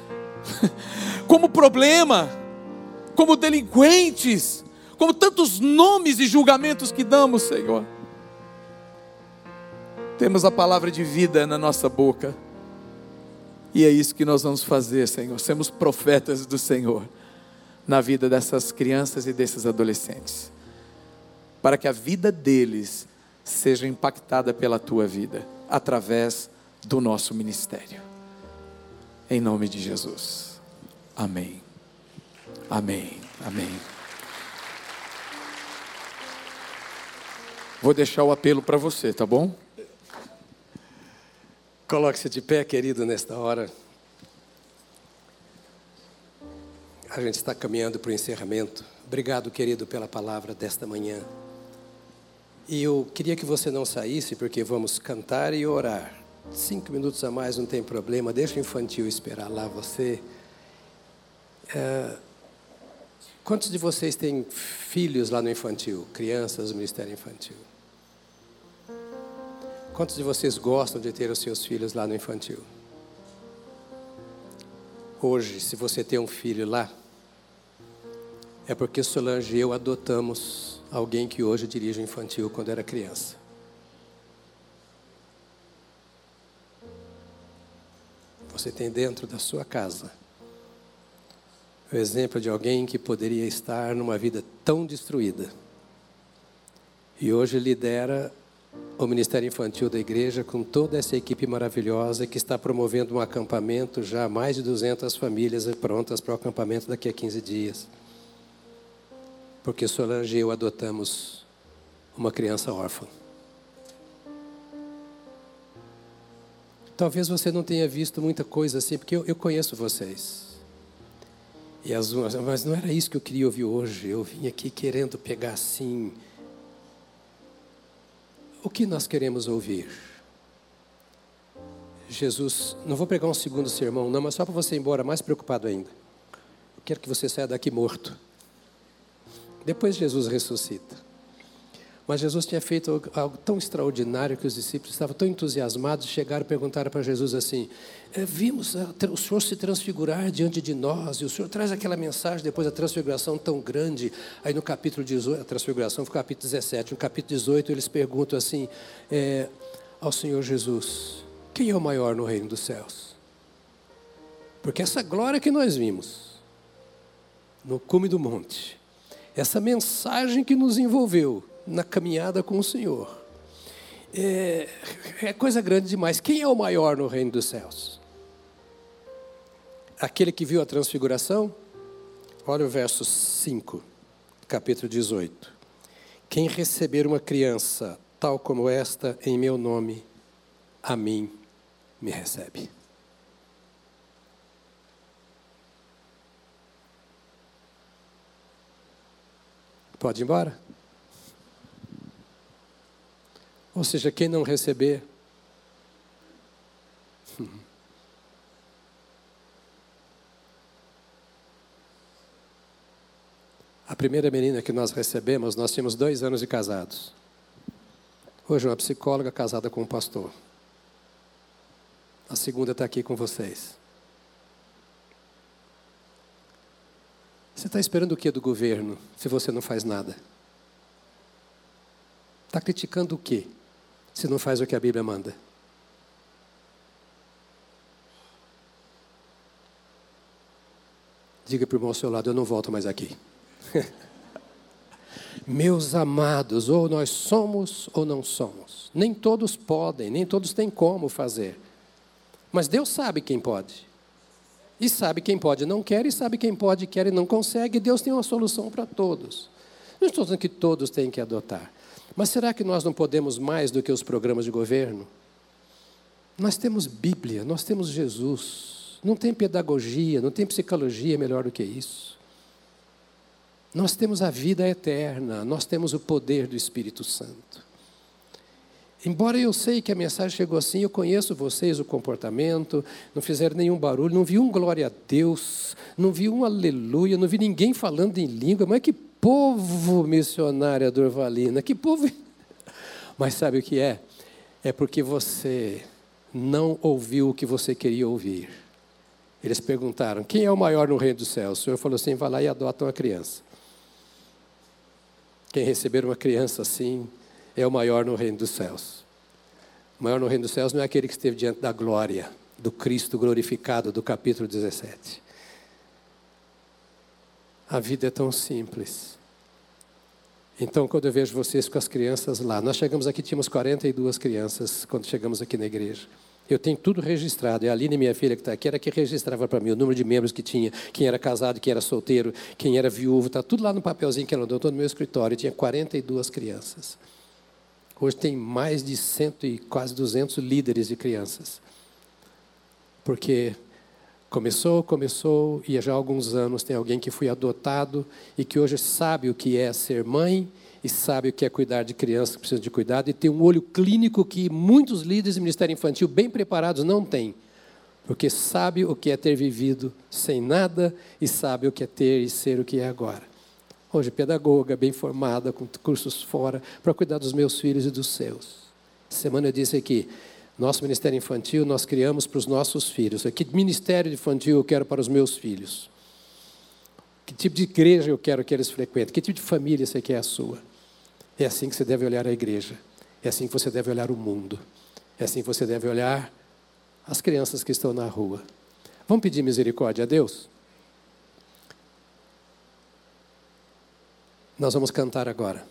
[LAUGHS] como problema, como delinquentes, como tantos nomes e julgamentos que damos, Senhor. Temos a palavra de vida na nossa boca. E é isso que nós vamos fazer, Senhor. Sermos profetas do Senhor na vida dessas crianças e desses adolescentes. Para que a vida deles seja impactada pela tua vida, através do nosso ministério. Em nome de Jesus. Amém. Amém. Amém. Vou deixar o apelo para você, tá bom? Coloque-se de pé, querido, nesta hora. A gente está caminhando para o encerramento. Obrigado, querido, pela palavra desta manhã. E eu queria que você não saísse, porque vamos cantar e orar. Cinco minutos a mais não tem problema, deixa o infantil esperar lá você. É, quantos de vocês têm filhos lá no infantil? Crianças do Ministério Infantil? Quantos de vocês gostam de ter os seus filhos lá no infantil? Hoje, se você tem um filho lá, é porque Solange e eu adotamos alguém que hoje dirige o infantil quando era criança. Você tem dentro da sua casa o exemplo de alguém que poderia estar numa vida tão destruída e hoje lidera o Ministério Infantil da Igreja com toda essa equipe maravilhosa que está promovendo um acampamento já mais de 200 famílias prontas para o acampamento daqui a 15 dias. Porque Solange e eu adotamos uma criança órfã. Talvez você não tenha visto muita coisa assim, porque eu, eu conheço vocês. E as, mas não era isso que eu queria ouvir hoje. Eu vim aqui querendo pegar assim. O que nós queremos ouvir? Jesus, não vou pregar um segundo sermão, não, mas só para você ir embora mais preocupado ainda. Eu quero que você saia daqui morto. Depois Jesus ressuscita. Mas Jesus tinha feito algo tão extraordinário que os discípulos estavam tão entusiasmados, chegaram e perguntaram para Jesus assim: é, Vimos o Senhor se transfigurar diante de nós, e o Senhor traz aquela mensagem depois da transfiguração tão grande. Aí no capítulo 18, a transfiguração foi capítulo 17, no capítulo 18 eles perguntam assim é, ao Senhor Jesus: Quem é o maior no reino dos céus? Porque essa glória que nós vimos no cume do monte, essa mensagem que nos envolveu, na caminhada com o Senhor. É, é coisa grande demais. Quem é o maior no reino dos céus? Aquele que viu a transfiguração? Olha o verso 5, capítulo 18. Quem receber uma criança tal como esta em meu nome, a mim me recebe. Pode ir embora? Ou seja, quem não receber. [LAUGHS] A primeira menina que nós recebemos, nós tínhamos dois anos de casados. Hoje, uma psicóloga casada com um pastor. A segunda está aqui com vocês. Você está esperando o que do governo se você não faz nada? Está criticando o quê? se não faz o que a Bíblia manda? Diga para o irmão ao seu lado: eu não volto mais aqui. [LAUGHS] Meus amados, ou nós somos ou não somos. Nem todos podem, nem todos têm como fazer. Mas Deus sabe quem pode. E sabe quem pode não quer, e sabe quem pode quer e não consegue. Deus tem uma solução para todos. Não estou dizendo que todos têm que adotar. Mas será que nós não podemos mais do que os programas de governo? Nós temos Bíblia, nós temos Jesus. Não tem pedagogia, não tem psicologia melhor do que isso. Nós temos a vida eterna, nós temos o poder do Espírito Santo. Embora eu sei que a mensagem chegou assim, eu conheço vocês, o comportamento, não fizeram nenhum barulho, não vi um glória a Deus, não vi um aleluia, não vi ninguém falando em língua, mas que povo missionário Durvalina, que povo. [LAUGHS] Mas sabe o que é? É porque você não ouviu o que você queria ouvir. Eles perguntaram: quem é o maior no reino dos céus? O Senhor falou assim: vai lá e adota uma criança. Quem receber uma criança assim é o maior no reino dos céus. O maior no reino dos céus não é aquele que esteve diante da glória, do Cristo glorificado, do capítulo 17. A vida é tão simples. Então, quando eu vejo vocês com as crianças lá, nós chegamos aqui, tínhamos 42 crianças quando chegamos aqui na igreja. Eu tenho tudo registrado. E a Aline, minha filha, que está aqui, era que registrava para mim o número de membros que tinha, quem era casado, quem era solteiro, quem era viúvo, está tudo lá no papelzinho que ela andou, todo no meu escritório. tinha 42 crianças. Hoje tem mais de cento e quase 200 líderes de crianças. Porque Começou, começou, e já há alguns anos tem alguém que foi adotado e que hoje sabe o que é ser mãe e sabe o que é cuidar de crianças que precisam de cuidado e tem um olho clínico que muitos líderes do Ministério Infantil bem preparados não têm. Porque sabe o que é ter vivido sem nada e sabe o que é ter e ser o que é agora. Hoje, pedagoga, bem formada, com cursos fora, para cuidar dos meus filhos e dos seus. Semana eu disse aqui, nosso ministério infantil nós criamos para os nossos filhos. Que ministério infantil eu quero para os meus filhos? Que tipo de igreja eu quero que eles frequentem? Que tipo de família você quer a sua? É assim que você deve olhar a igreja. É assim que você deve olhar o mundo. É assim que você deve olhar as crianças que estão na rua. Vamos pedir misericórdia a Deus? Nós vamos cantar agora.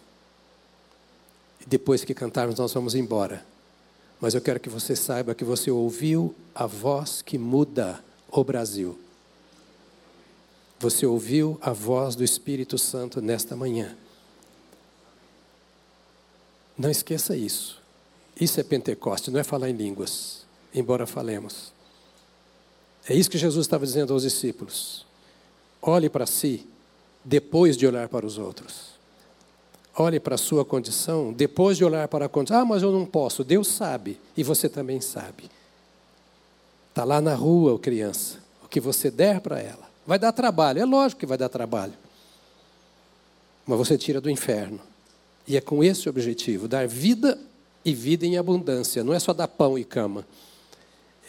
E depois que cantarmos, nós vamos embora. Mas eu quero que você saiba que você ouviu a voz que muda o Brasil. Você ouviu a voz do Espírito Santo nesta manhã. Não esqueça isso. Isso é Pentecoste, não é falar em línguas, embora falemos. É isso que Jesus estava dizendo aos discípulos. Olhe para si depois de olhar para os outros. Olhe para a sua condição depois de olhar para a condição. Ah, mas eu não posso. Deus sabe e você também sabe. Está lá na rua, criança. O que você der para ela. Vai dar trabalho, é lógico que vai dar trabalho. Mas você tira do inferno. E é com esse objetivo: dar vida e vida em abundância. Não é só dar pão e cama.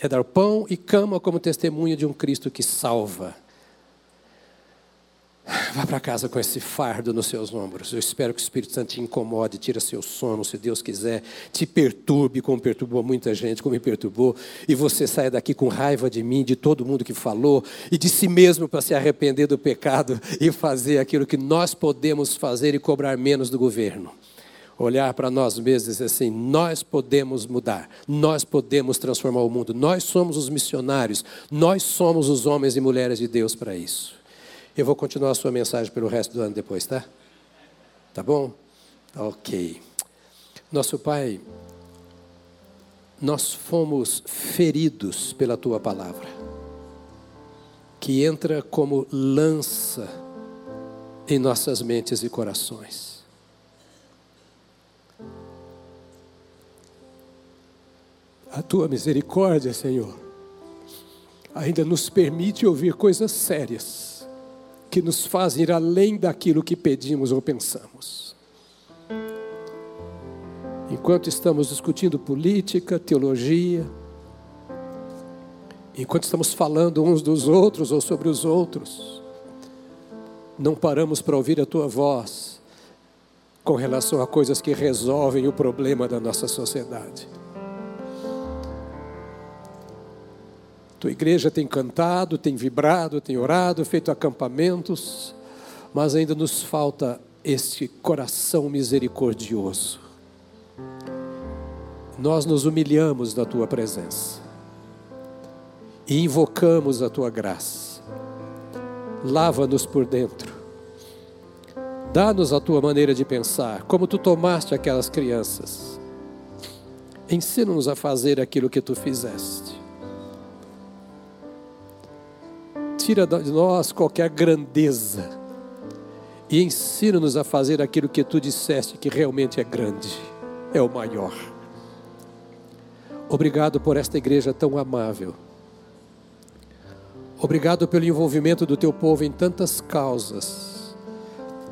É dar pão e cama como testemunho de um Cristo que salva Vá para casa com esse fardo nos seus ombros. Eu espero que o Espírito Santo te incomode, tire seu sono, se Deus quiser, te perturbe, como perturbou muita gente, como me perturbou, e você saia daqui com raiva de mim, de todo mundo que falou, e de si mesmo para se arrepender do pecado e fazer aquilo que nós podemos fazer e cobrar menos do governo. Olhar para nós mesmos e dizer assim: nós podemos mudar, nós podemos transformar o mundo, nós somos os missionários, nós somos os homens e mulheres de Deus para isso. Eu vou continuar a sua mensagem pelo resto do ano depois, tá? Tá bom? Ok. Nosso Pai, nós fomos feridos pela tua palavra, que entra como lança em nossas mentes e corações. A tua misericórdia, Senhor, ainda nos permite ouvir coisas sérias que nos fazem ir além daquilo que pedimos ou pensamos. Enquanto estamos discutindo política, teologia, enquanto estamos falando uns dos outros ou sobre os outros, não paramos para ouvir a tua voz com relação a coisas que resolvem o problema da nossa sociedade. Tua igreja tem cantado, tem vibrado, tem orado, feito acampamentos, mas ainda nos falta este coração misericordioso. Nós nos humilhamos na tua presença e invocamos a tua graça. Lava-nos por dentro. Dá-nos a tua maneira de pensar, como tu tomaste aquelas crianças. Ensina-nos a fazer aquilo que tu fizeste. Tira de nós qualquer grandeza e ensina-nos a fazer aquilo que tu disseste que realmente é grande, é o maior. Obrigado por esta igreja tão amável. Obrigado pelo envolvimento do teu povo em tantas causas,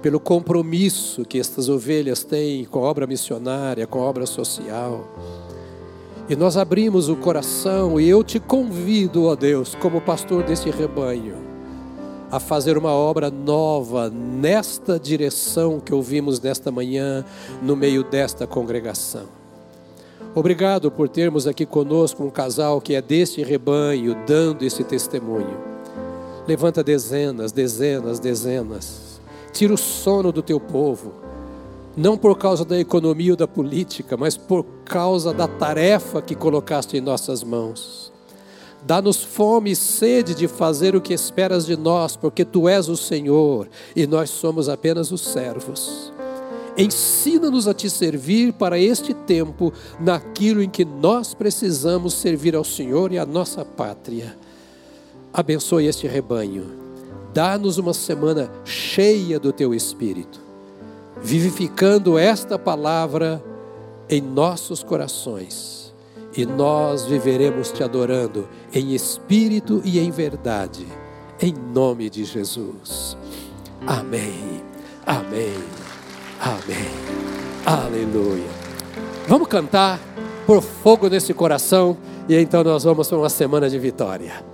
pelo compromisso que estas ovelhas têm com a obra missionária, com a obra social e nós abrimos o coração e eu te convido, ó Deus, como pastor desse rebanho, a fazer uma obra nova nesta direção que ouvimos nesta manhã, no meio desta congregação. Obrigado por termos aqui conosco um casal que é deste rebanho, dando esse testemunho. Levanta dezenas, dezenas, dezenas. Tira o sono do teu povo não por causa da economia ou da política, mas por causa da tarefa que colocaste em nossas mãos. Dá-nos fome e sede de fazer o que esperas de nós, porque tu és o Senhor e nós somos apenas os servos. Ensina-nos a te servir para este tempo, naquilo em que nós precisamos servir ao Senhor e à nossa pátria. Abençoe este rebanho. Dá-nos uma semana cheia do teu espírito vivificando esta palavra em nossos corações. E nós viveremos te adorando em espírito e em verdade, em nome de Jesus. Amém, amém, amém. Aleluia. Vamos cantar. por fogo nesse coração e então nós vamos para uma semana de vitória.